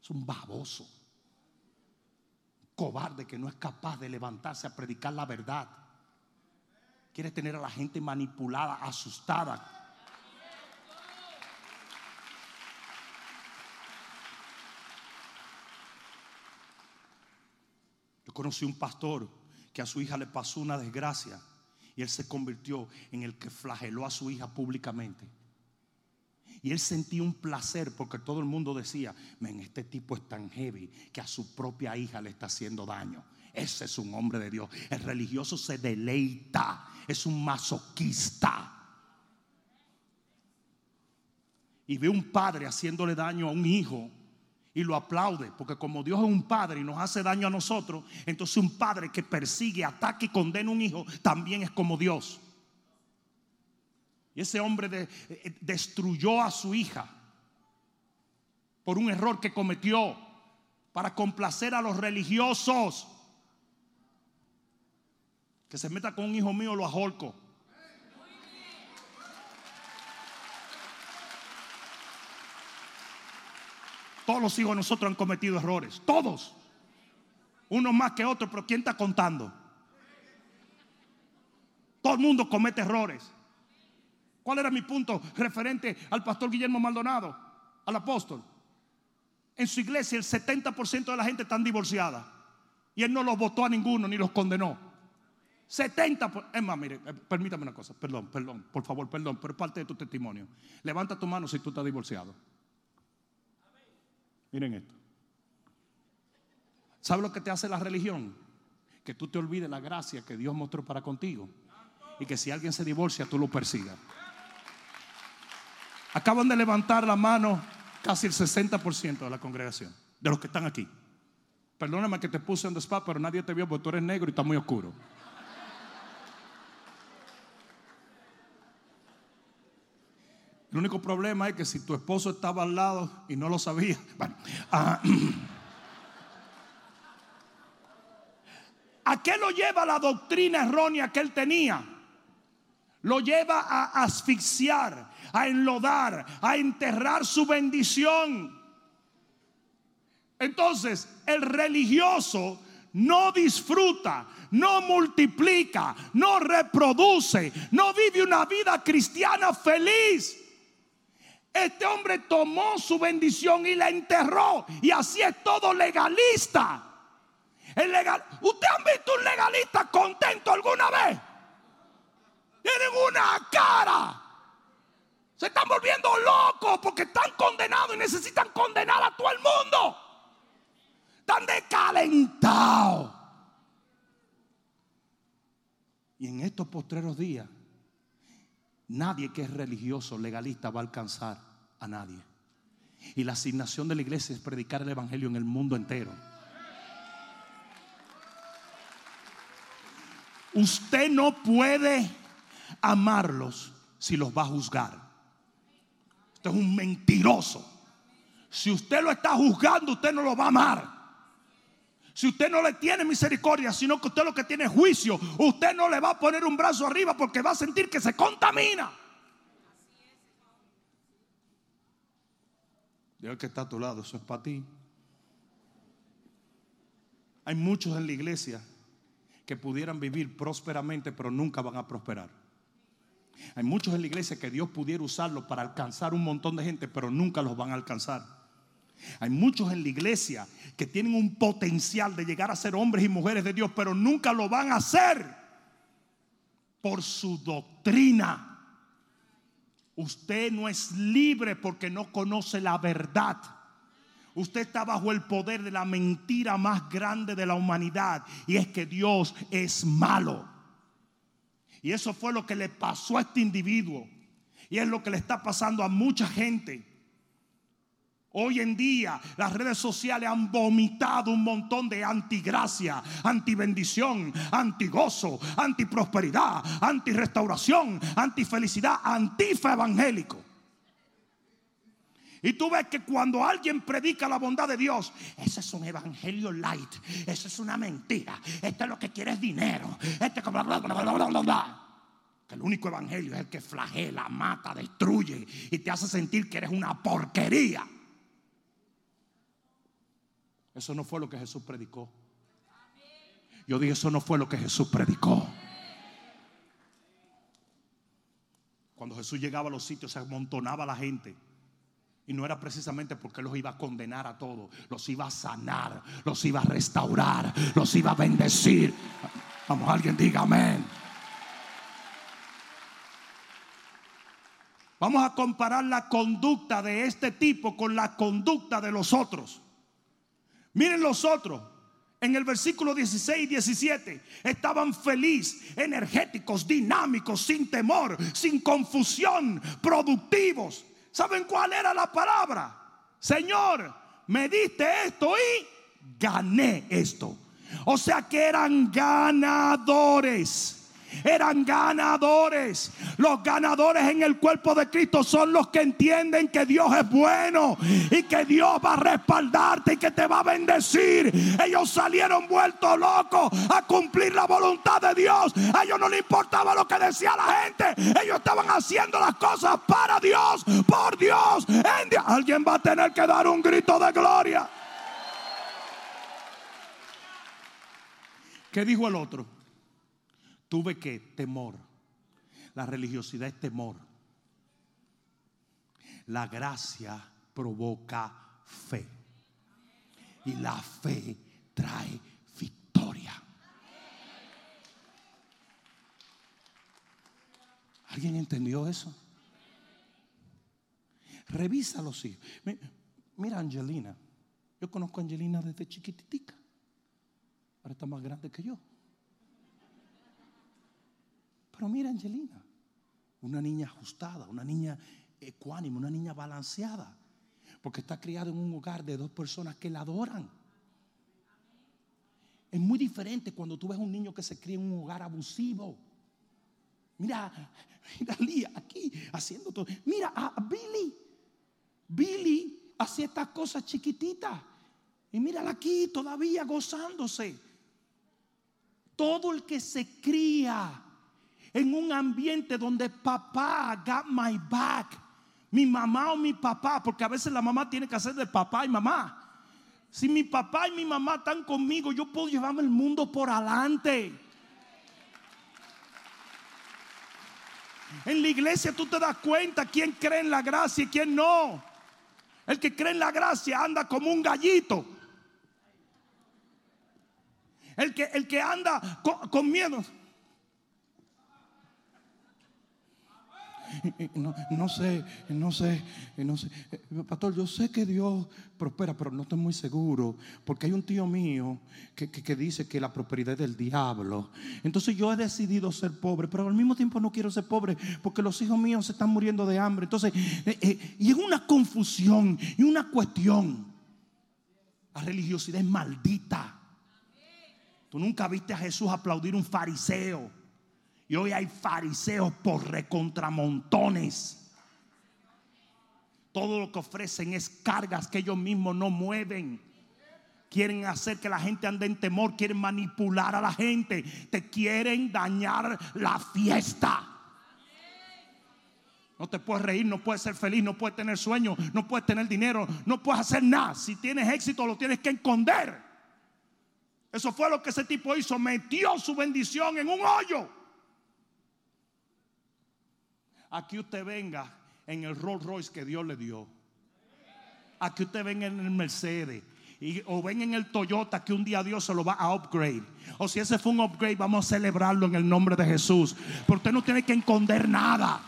es un baboso. Cobarde que no es capaz de levantarse a predicar la verdad. Quiere tener a la gente manipulada, asustada, conocí un pastor que a su hija le pasó una desgracia y él se convirtió en el que flageló a su hija públicamente. Y él sentía un placer porque todo el mundo decía, men, este tipo es tan heavy que a su propia hija le está haciendo daño. Ese es un hombre de Dios. El religioso se deleita, es un masoquista. y ve un padre haciéndole daño a un hijo y lo aplaude, porque como Dios es un padre y nos hace daño a nosotros, entonces un padre que persigue, ataca y condena a un hijo también es como Dios. Y ese hombre eh, destruyó a su hija por un error que cometió para complacer a los religiosos. Que se meta con un hijo mío, lo ajolco. Todos los hijos de nosotros han cometido errores. Todos. Unos más que otros, pero ¿quién está contando? Todo el mundo comete errores. ¿Cuál era mi punto referente al pastor Guillermo Maldonado, al apóstol? En su iglesia el 70% de la gente está divorciada. Y él no los votó a ninguno ni los condenó. 70%. por- Es más, mire, eh, permítame una cosa. Perdón, perdón, por favor, perdón, pero es parte de tu testimonio. Levanta tu mano si tú estás divorciado. Miren esto. ¿Sabe lo que te hace la religión? Que tú te olvides la gracia que Dios mostró para contigo. Y que si alguien se divorcia, tú lo persigas. Acaban de levantar la mano casi el 60% de la congregación, de los que están aquí. Perdóname que te puse en the spot, pero nadie te vio porque tú eres negro y está muy oscuro. El único problema es que si tu esposo estaba al lado y no lo sabía, bueno, ah, ¿a qué lo lleva la doctrina errónea que él tenía? Lo lleva a asfixiar, a enlodar, a enterrar su bendición. Entonces, el religioso no disfruta, no multiplica, no reproduce, no vive una vida cristiana feliz. Este hombre tomó su bendición y la enterró. Y así es todo legalista. El ¿Usted han visto un legalista contento alguna vez? Tienen una cara. Se están volviendo locos porque están condenados y necesitan condenar a todo el mundo. Están decalentados. Y en estos postreros días, nadie que es religioso, legalista, va a alcanzar a nadie. Y la asignación de la iglesia es predicar el evangelio en el mundo entero. Usted no puede amarlos si los va a juzgar. Usted es un mentiroso. Si usted lo está juzgando, usted no lo va a amar. Si usted no le tiene misericordia, sino que usted lo que tiene es juicio, usted no le va a poner un brazo arriba porque va a sentir que se contamina. Dios que está a tu lado, eso es para ti. Hay muchos en la iglesia que pudieran vivir prósperamente, pero nunca van a prosperar. Hay muchos en la iglesia que Dios pudiera usarlos para alcanzar un montón de gente, pero nunca los van a alcanzar. Hay muchos en la iglesia que tienen un potencial de llegar a ser hombres y mujeres de Dios, pero nunca lo van a hacer por su doctrina. Usted no es libre porque no conoce la verdad. Usted está bajo el poder de la mentira más grande de la humanidad y es que Dios es malo. Y eso fue lo que le pasó a este individuo. Y es lo que le está pasando a mucha gente. Hoy en día las redes sociales han vomitado un montón de antigracia, antibendición, antigozo, antiprosperidad, antirestauración, antifelicidad, antifa evangélico. Y tú ves que cuando alguien predica la bondad de Dios, ese es un evangelio light, eso es una mentira, esto es lo que quiere es dinero, este es bla, bla, bla, bla. Que el único evangelio es el que flagela, mata, destruye y te hace sentir que eres una porquería. Eso no fue lo que Jesús predicó. Yo dije, eso no fue lo que Jesús predicó. Cuando Jesús llegaba a los sitios se amontonaba la gente. Y no era precisamente porque los iba a condenar a todos, los iba a sanar, los iba a restaurar, los iba a bendecir. Vamos, alguien diga amén. Vamos a comparar la conducta de este tipo con la conducta de los otros. Miren los otros. En el versículo 16 y 17 estaban felices, energéticos, dinámicos, sin temor, sin confusión, productivos. ¿Saben cuál era la palabra? Señor, me diste esto y gané esto. O sea que eran ganadores eran ganadores. Los ganadores en el cuerpo de Cristo son los que entienden que Dios es bueno y que Dios va a respaldarte y que te va a bendecir. Ellos salieron vueltos locos a cumplir la voluntad de Dios. A ellos no les importaba lo que decía la gente. Ellos estaban haciendo las cosas para Dios, por Dios. Dios. Alguien va a tener que dar un grito de gloria. ¿Qué dijo el otro? Tuve que temor. La religiosidad es temor. La gracia provoca fe. Y la fe trae victoria. ¿Alguien entendió eso? Revisa los hijos. Mira Angelina. Yo conozco a Angelina desde chiquititica. Ahora está más grande que yo. Pero mira Angelina, una niña ajustada, una niña ecuánime, una niña balanceada, porque está criada en un hogar de dos personas que la adoran. Es muy diferente cuando tú ves un niño que se cría en un hogar abusivo. Mira, mira Lía aquí haciendo todo. Mira a Billy. Billy hacía estas cosas chiquititas. Y mírala aquí todavía gozándose. Todo el que se cría en un ambiente donde papá got my back, mi mamá o mi papá, porque a veces la mamá tiene que hacer de papá y mamá. Si mi papá y mi mamá están conmigo, yo puedo llevarme el mundo por adelante. En la iglesia tú te das cuenta quién cree en la gracia y quién no. El que cree en la gracia anda como un gallito. El que, el que anda con, con miedo. No, sé, no sé, no sé. Pastor, yo sé que Dios prospera, pero no estoy muy seguro. Porque hay un tío mío que, dice que la prosperidad es del diablo. Entonces yo he decidido ser pobre, pero al mismo tiempo no quiero ser pobre porque los hijos míos se están muriendo de hambre. Entonces, eh, eh, y es una confusión y una cuestión. La religiosidad es maldita. Tú nunca viste a Jesús aplaudir un fariseo. Y hoy hay fariseos por recontramontones. Todo lo que ofrecen es cargas que ellos mismos no mueven. Quieren hacer que la gente ande en temor, quieren manipular a la gente, te quieren dañar la fiesta. No te puedes reír, no puedes ser feliz, no puedes tener sueño, no puedes tener dinero, no puedes hacer nada. Si tienes éxito, lo tienes que esconder. Eso fue lo que ese tipo hizo. Metió su bendición en un hoyo. Aquí usted venga en el Rolls Royce que Dios le dio. Aquí usted venga en el Mercedes. o ven en el Toyota que un día Dios se lo va a upgrade. O si ese fue un upgrade, vamos a celebrarlo en el nombre de Jesús. Porque usted no tiene que esconder nada.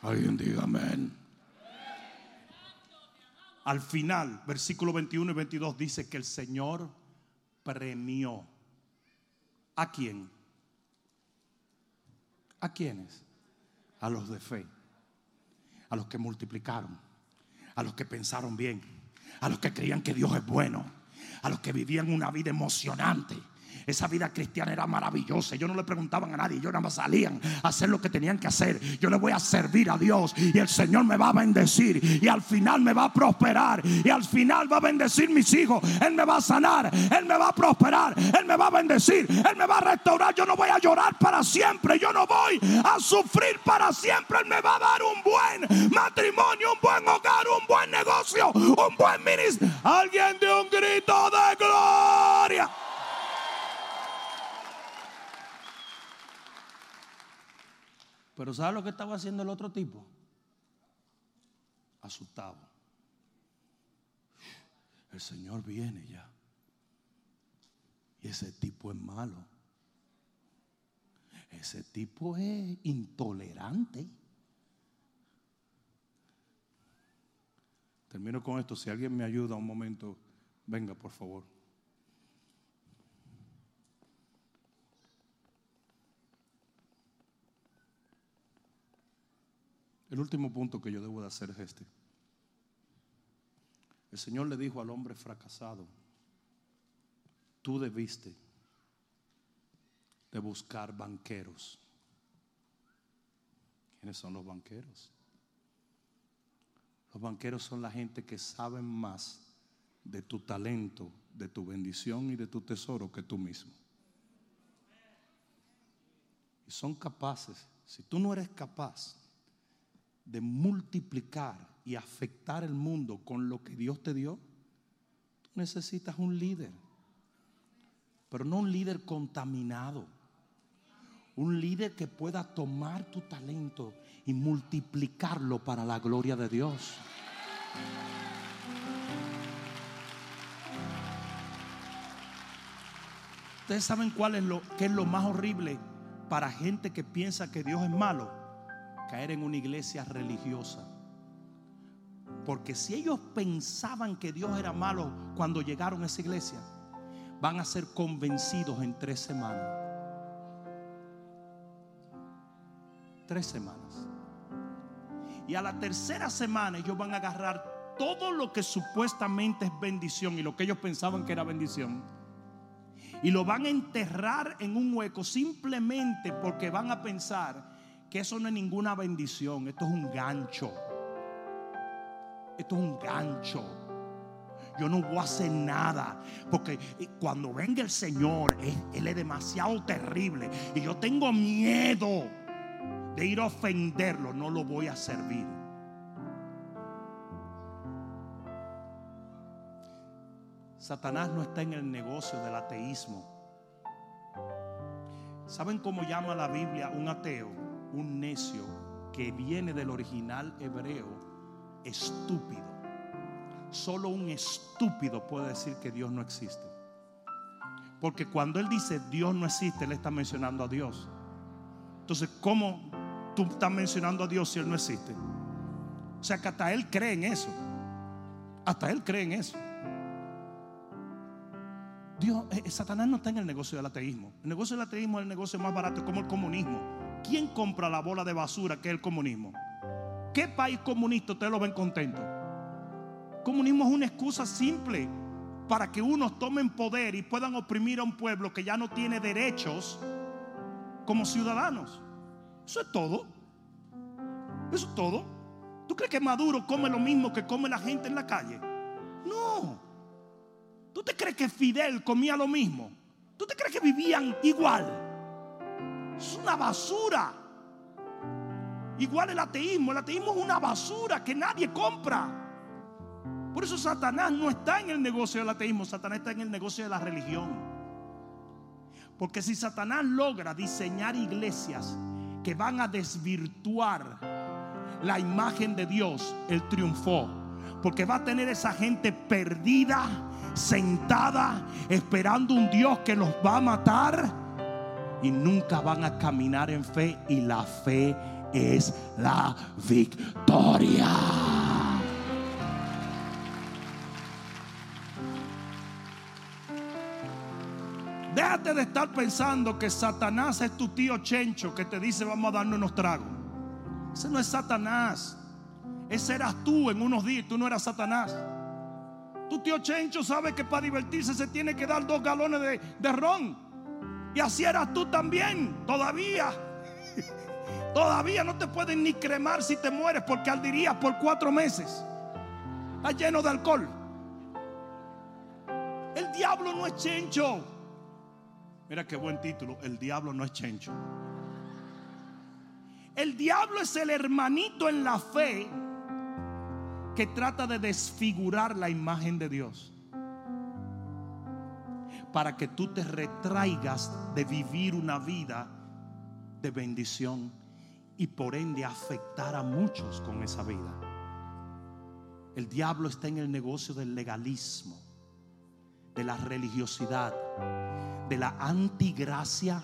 Alguien diga amén. Al final, versículo 21 y 22 dice que el Señor premió ¿A quién? ¿A quiénes? A los de fe, a los que multiplicaron, a los que pensaron bien, a los que creían que Dios es bueno, a los que vivían una vida emocionante, esa vida cristiana era maravillosa. Ellos no le preguntaban a nadie, ellos nada más salían a hacer lo que tenían que hacer. Yo le voy a servir a Dios y el Señor me va a bendecir y al final me va a prosperar y al final va a bendecir mis hijos. Él me va a sanar, Él me va a prosperar, Él me va a bendecir, Él me va a restaurar. Yo no voy a llorar para siempre, yo no voy a sufrir para siempre. Él me va a dar un buen matrimonio, un buen hogar, un buen negocio, un buen ministerio. Alguien de un grito de gloria. Pero ¿sabe lo que estaba haciendo el otro tipo? Asustado. El Señor viene ya. Y ese tipo es malo. Ese tipo es intolerante. Termino con esto. Si alguien me ayuda un momento, venga por favor. El último punto que yo debo de hacer es este. El Señor le dijo al hombre fracasado, tú debiste de buscar banqueros. ¿Quiénes son los banqueros? Los banqueros son la gente que saben más de tu talento, de tu bendición y de tu tesoro que tú mismo. Y son capaces, si tú no eres capaz de multiplicar y afectar el mundo con lo que Dios te dio, tú necesitas un líder. Pero no un líder contaminado. Un líder que pueda tomar tu talento y multiplicarlo para la gloria de Dios. Ustedes saben cuál es lo que es lo más horrible para gente que piensa que Dios es malo, caer en una iglesia religiosa. Porque si ellos pensaban que Dios era malo cuando llegaron a esa iglesia, van a ser convencidos en tres semanas. Tres semanas. Y a la tercera semana ellos van a agarrar todo lo que supuestamente es bendición y lo que ellos pensaban que era bendición. Y lo van a enterrar en un hueco simplemente porque van a pensar que eso no es ninguna bendición, esto es un gancho. Esto es un gancho. Yo no voy a hacer nada. Porque cuando venga el Señor, él, es demasiado terrible. Y yo tengo miedo de ir a ofenderlo. No lo voy a servir. Satanás no está en el negocio del ateísmo. ¿Saben cómo llama la Biblia un ateo? Un necio que viene del original hebreo, estúpido. Solo un estúpido puede decir que Dios no existe. Porque cuando él dice Dios no existe, él está mencionando a Dios. Entonces, ¿cómo tú estás mencionando a Dios si él no existe? O sea que hasta él cree en eso. Hasta él cree en eso. Dios, eh, Satanás no está en el negocio del ateísmo. El negocio del ateísmo es el negocio más barato, como el comunismo. ¿Quién compra la bola de basura que es el comunismo? ¿Qué país comunista ustedes lo ven contento? Comunismo es una excusa simple para que unos tomen poder y puedan oprimir a un pueblo que ya no tiene derechos como ciudadanos. Eso es todo. Eso es todo. ¿Tú crees que Maduro come lo mismo que come la gente en la calle? No. ¿Tú te crees que Fidel comía lo mismo? ¿Tú te crees que vivían igual? Es una basura. Igual el ateísmo. El ateísmo es una basura que nadie compra. Por eso Satanás no está en el negocio del ateísmo, Satanás está en el negocio de la religión. Porque si Satanás logra diseñar iglesias que van a desvirtuar la imagen de Dios, él triunfó. Porque va a tener esa gente perdida, sentada, esperando un Dios que los va a matar. Y nunca van a caminar en fe. Y la fe es la victoria. Déjate de estar pensando que Satanás es tu tío Chencho que te dice vamos a darnos unos tragos. Ese no es Satanás. Ese eras tú en unos días. Tú no eras Satanás. Tu tío Chencho sabe que para divertirse se tiene que dar dos galones de, de ron. Y así eras tú también. Todavía. Todavía no te pueden ni cremar si te mueres porque ardirías por cuatro meses. Está lleno de alcohol. El diablo no es Chencho. Mira qué buen título. El diablo no es Chencho. El diablo es el hermanito en la fe que trata de desfigurar la imagen de Dios. Para que tú te retraigas de vivir una vida de bendición y por ende afectar a muchos con esa vida. El diablo está en el negocio del legalismo, de la religiosidad, de la antigracia,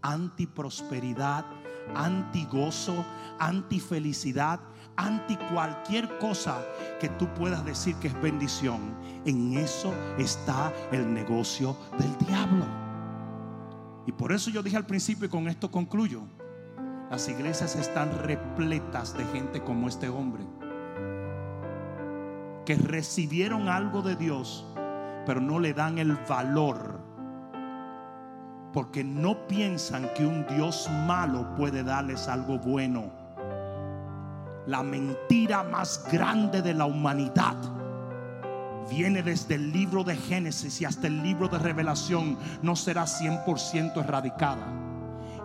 antiprosperidad, antigozo, antifelicidad, anti cualquier cosa que tú puedas decir que es bendición. En eso está el negocio del diablo. Y por eso yo dije al principio y con esto concluyo. Las iglesias están repletas de gente como este hombre, que recibieron algo de Dios, pero no le dan el valor, porque no piensan que un Dios malo puede darles algo bueno. La mentira más grande de la humanidad viene desde el libro de Génesis y hasta el libro de Revelación, no será 100% erradicada.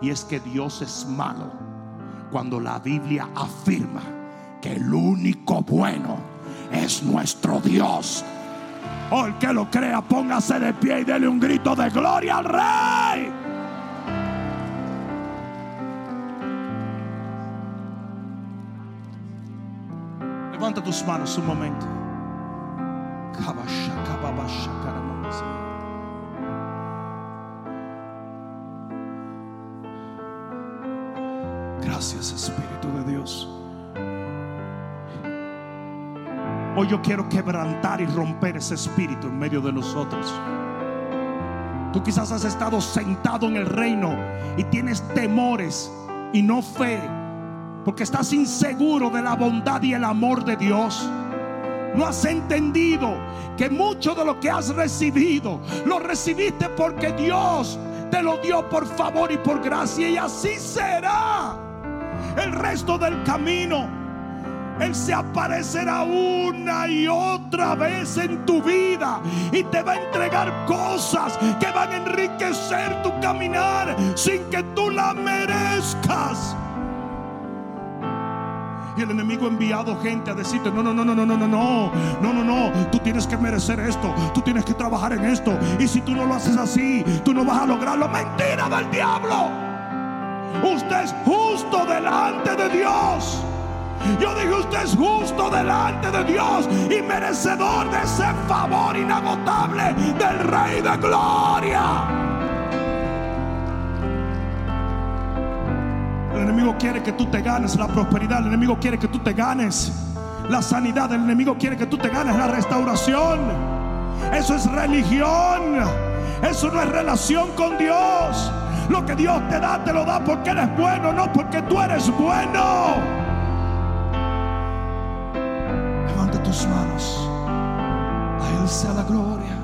Y es que Dios es malo cuando la Biblia afirma que el único bueno es nuestro Dios. Oh, el que lo crea, póngase de pie y dele un grito de gloria al Rey. Levanta tus manos un momento. Gracias Espíritu de Dios. Hoy yo quiero quebrantar y romper ese espíritu en medio de nosotros. Tú quizás has estado sentado en el reino y tienes temores y no fe, porque estás inseguro de la bondad y el amor de Dios. No has entendido que mucho de lo que has recibido lo recibiste porque Dios te lo dio por favor y por gracia y así será el resto del camino. Él se aparecerá una y otra vez en tu vida y te va a entregar cosas que van a enriquecer tu caminar sin que tú la merezcas. El enemigo ha enviado gente a decirte, no, no, no, no, no, no, no, no, no, no, no, tú tienes que merecer esto, tú tienes que trabajar en esto. Y si tú no lo haces así, tú no vas a lograrlo. Mentira del diablo. Usted es justo delante de Dios. Yo dije, usted es justo delante de Dios y merecedor de ese favor inagotable del Rey de Gloria. Enemigo quiere que tú te ganes la prosperidad, el enemigo quiere que tú te ganes la sanidad, el enemigo quiere que tú te ganes la restauración. Eso es religión, eso no es relación con Dios. Lo que Dios te da, te lo da porque eres bueno, no porque tú eres bueno. Levanta tus manos. A Él sea la gloria.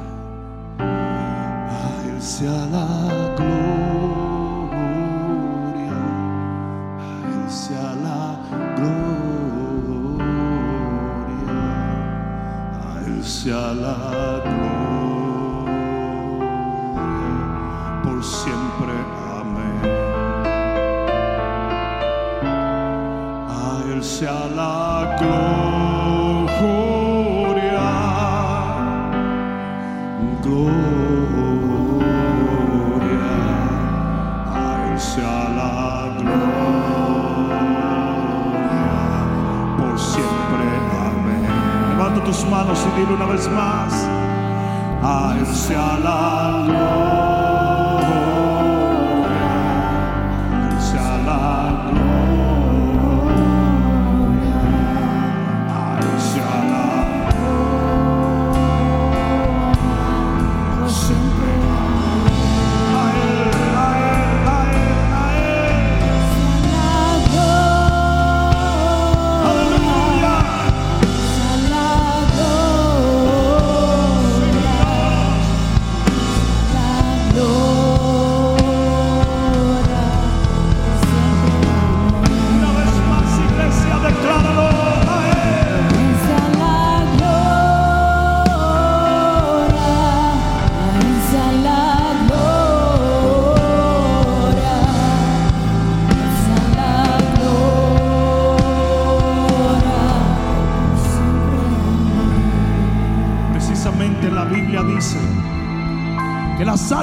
A Él sea la gloria. Sea la gloria. Por siempre. Amén. A Él sea la tus manos y dile una vez más. A Él sea la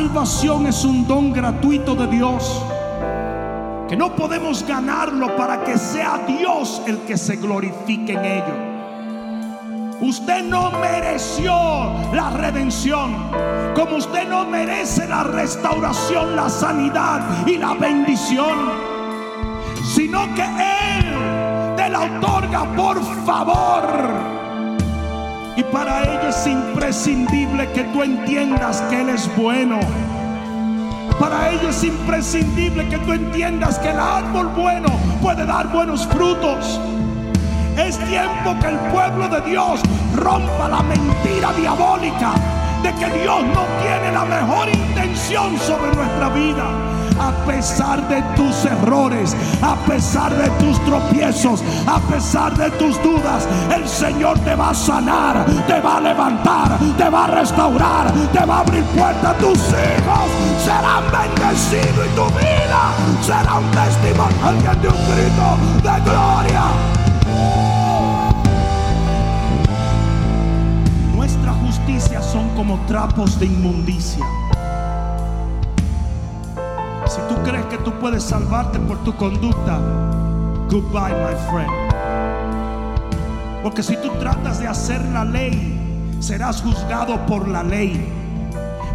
salvación es un don gratuito de Dios, que no podemos ganarlo para que sea Dios el que se glorifique en ello. Usted no mereció la redención, como usted no merece la restauración, la sanidad y la bendición, sino que Él te la otorga por favor. Y para ello es imprescindible que tú entiendas que Él es bueno. Para ello es imprescindible que tú entiendas que el árbol bueno puede dar buenos frutos. Es tiempo que el pueblo de Dios rompa la mentira diabólica de que Dios no tiene la mejor intención sobre nuestra vida. A pesar de tus errores, a pesar de tus tropiezos, a pesar de tus dudas, el Señor te va a sanar, te va a levantar, te va a restaurar, te va a abrir puertas. Tus hijos serán bendecidos y tu vida será un testimonio. Alguien de un grito de gloria. Nuestra justicia son como trapos de inmundicia. Si tú crees que tú puedes salvarte por tu conducta, goodbye, my friend. Porque si tú tratas de hacer la ley, serás juzgado por la ley.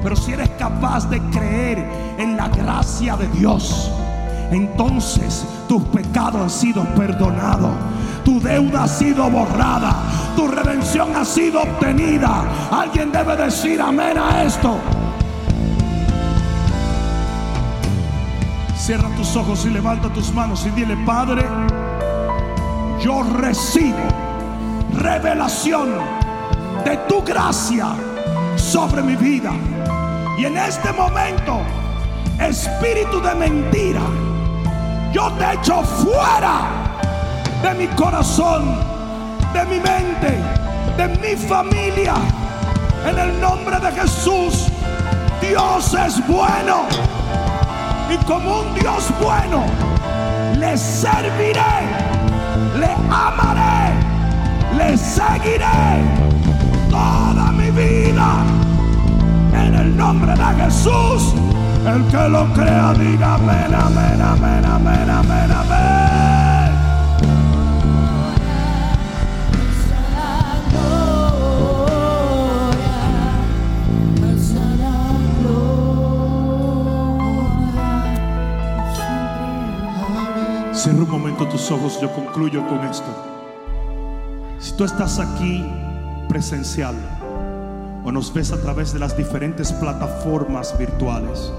Pero si eres capaz de creer en la gracia de Dios, entonces tus pecados han sido perdonados. Tu deuda ha sido borrada. Tu redención ha sido obtenida. Alguien debe decir amén a esto. Cierra tus ojos y levanta tus manos y dile, Padre, yo recibo revelación de tu gracia sobre mi vida. Y en este momento, espíritu de mentira, yo te echo fuera de mi corazón, de mi mente, de mi familia. En el nombre de Jesús, Dios es bueno. Y como un Dios bueno, le serviré, le amaré, le seguiré toda mi vida. En el nombre de Jesús, el que lo crea, diga amén, amén, amén, amén, amén, amén. Cierra un momento tus ojos, yo concluyo con esto. Si tú estás aquí presencial o nos ves a través de las diferentes plataformas virtuales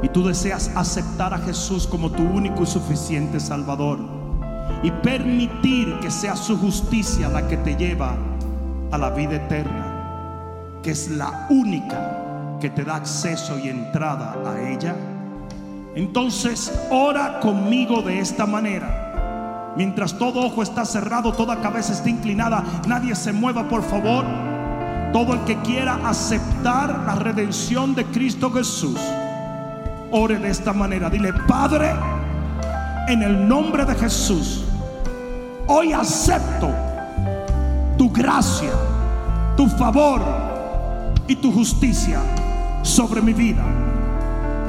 y tú deseas aceptar a Jesús como tu único y suficiente Salvador y permitir que sea su justicia la que te lleva a la vida eterna, que es la única que te da acceso y entrada a ella, entonces ora conmigo de esta manera. Mientras todo ojo está cerrado, toda cabeza está inclinada, nadie se mueva, por favor. Todo el que quiera aceptar la redención de Cristo Jesús, ore de esta manera. Dile, Padre, en el nombre de Jesús, hoy acepto tu gracia, tu favor y tu justicia sobre mi vida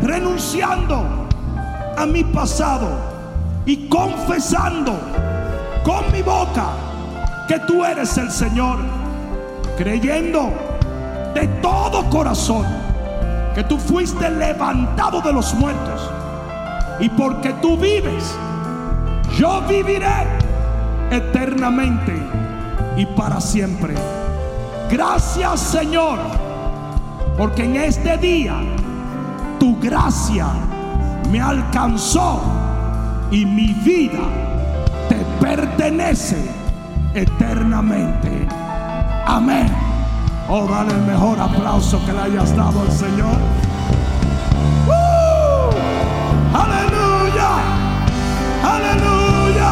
renunciando a mi pasado y confesando con mi boca que tú eres el Señor, creyendo de todo corazón que tú fuiste levantado de los muertos y porque tú vives, yo viviré eternamente y para siempre. Gracias Señor, porque en este día tu gracia me alcanzó y mi vida te pertenece eternamente. Amén. Oh, dale el mejor aplauso que le hayas dado al Señor. ¡Uh! Aleluya. Aleluya.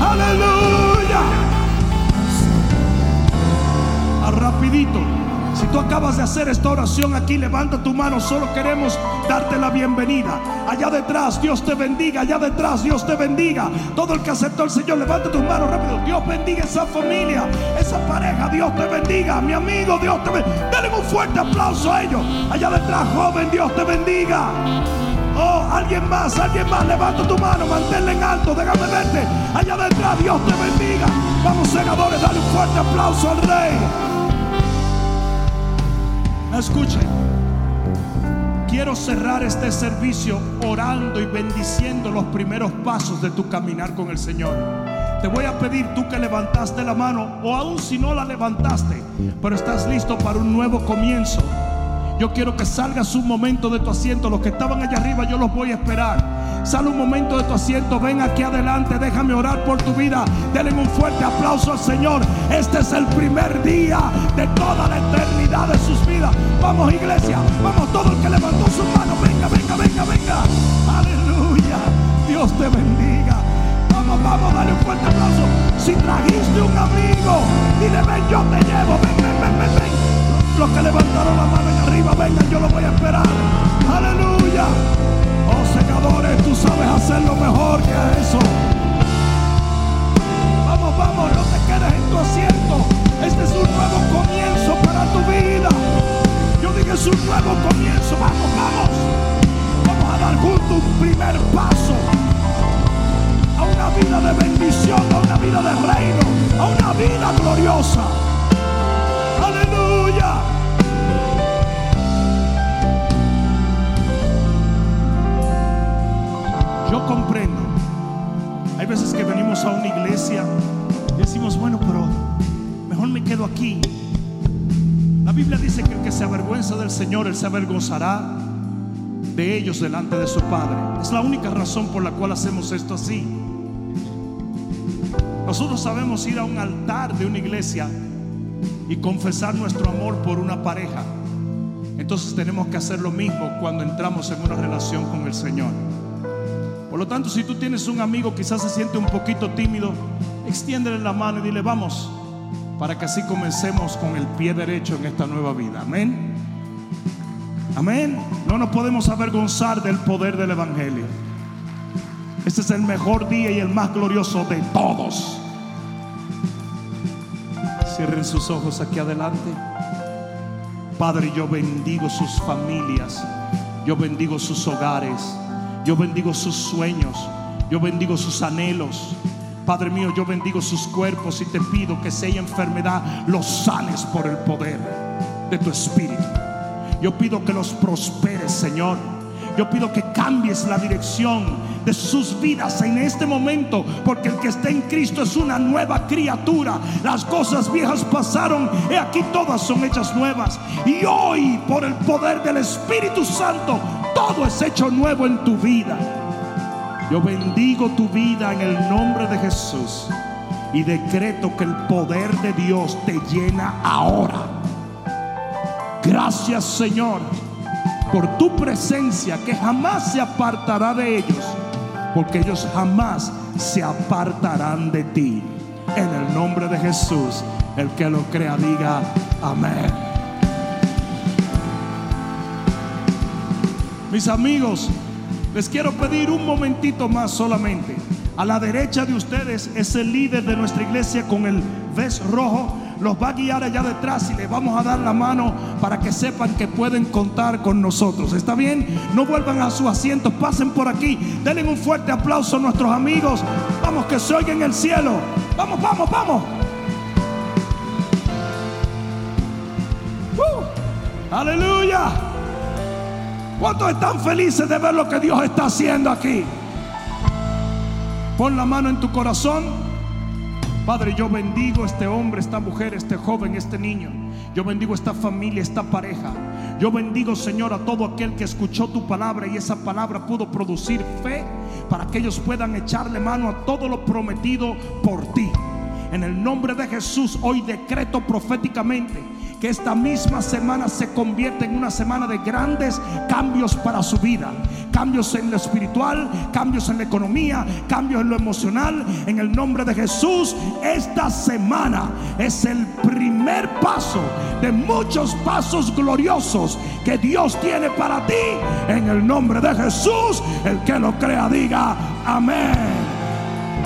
Aleluya. Rapidito. Si tú acabas de hacer esta oración aquí, levanta tu mano. Solo queremos darte la bienvenida. Allá detrás, Dios te bendiga. Allá detrás, Dios te bendiga. Todo el que aceptó al Señor, levanta tus manos rápido. Dios bendiga esa familia, esa pareja. Dios te bendiga. Mi amigo, Dios te bendiga. Dale un fuerte aplauso a ellos. Allá detrás, joven, Dios te bendiga. Oh, alguien más, alguien más, levanta tu mano, manténla en alto, déjame verte. Allá detrás, Dios te bendiga. Vamos, senadores, dale un fuerte aplauso al Rey. Escuchen, quiero cerrar este servicio orando y bendiciendo los primeros pasos de tu caminar con el Señor. Te voy a pedir tú que levantaste la mano o aún si no la levantaste, pero estás listo para un nuevo comienzo. Yo quiero que salgas un momento de tu asiento. Los que estaban allá arriba, yo los voy a esperar. Sale un momento de tu asiento. Ven aquí adelante. Déjame orar por tu vida. Denle un fuerte aplauso al Señor. Este es el primer día de toda la eternidad de sus vidas. Vamos, iglesia. Vamos, todo el que levantó su mano. Venga, venga, venga, venga. Aleluya. Dios te bendiga. Vamos, vamos, dale un fuerte aplauso. Si trajiste un amigo, dile, ven, yo te llevo. Ven, ven, ven, ven, ven. Los que levantaron la mano en arriba, vengan, yo lo voy a esperar. Aleluya. Oh, secadores, tú sabes hacerlo mejor que eso. Vamos, vamos, no te quedes en tu asiento. Del Señor, Él se avergonzará de ellos delante de su Padre. Es la única razón por la cual hacemos esto así. Nosotros sabemos ir a un altar de una iglesia y confesar nuestro amor por una pareja. Entonces tenemos que hacer lo mismo cuando entramos en una relación con el Señor. Por lo tanto, si tú tienes un amigo quizás se siente un poquito tímido, extiéndele la mano y dile, vamos, para que así comencemos con el pie derecho en esta nueva vida. Amén. Amén. No nos podemos avergonzar del poder del Evangelio. Este es el mejor día y el más glorioso de todos. Cierren sus ojos aquí adelante. Padre, yo bendigo sus familias. Yo bendigo sus hogares. Yo bendigo sus sueños. Yo bendigo sus anhelos. Padre mío, yo bendigo sus cuerpos y te pido que si hay enfermedad, los sanes por el poder de tu espíritu. Yo pido que los prosperes, Señor. Yo pido que cambies la dirección de sus vidas en este momento, porque el que está en Cristo es una nueva criatura. Las cosas viejas pasaron y aquí todas son hechas nuevas. Y hoy, por el poder del Espíritu Santo, todo es hecho nuevo en tu vida. Yo bendigo tu vida en el nombre de Jesús y decreto que el poder de Dios te llena ahora. Gracias Señor por tu presencia que jamás se apartará de ellos, porque ellos jamás se apartarán de ti. En el nombre de Jesús, el que lo crea diga amén. Mis amigos, les quiero pedir un momentito más solamente. A la derecha de ustedes es el líder de nuestra iglesia con el vest rojo los va a guiar allá detrás y le vamos a dar la mano para que sepan que pueden contar con nosotros. ¿Está bien? No vuelvan a sus asientos, pasen por aquí. Denle un fuerte aplauso a nuestros amigos. Vamos, que se oiga en el cielo. Vamos, vamos, vamos. Uh, aleluya. ¿Cuántos están felices de ver lo que Dios está haciendo aquí? Pon la mano en tu corazón. Padre, yo bendigo este hombre, esta mujer, este joven, este niño. Yo bendigo a esta familia, esta pareja. Yo bendigo, Señor, a todo aquel que escuchó tu palabra y esa palabra pudo producir fe para que ellos puedan echarle mano a todo lo prometido por ti. En el nombre de Jesús, hoy decreto proféticamente que esta misma semana se convierta en una semana de grandes cambios para su vida. Cambios en lo espiritual, cambios en la economía, cambios en lo emocional. En el nombre de Jesús, esta semana es el primer paso de muchos pasos gloriosos que Dios tiene para ti. En el nombre de Jesús, el que lo crea diga amén.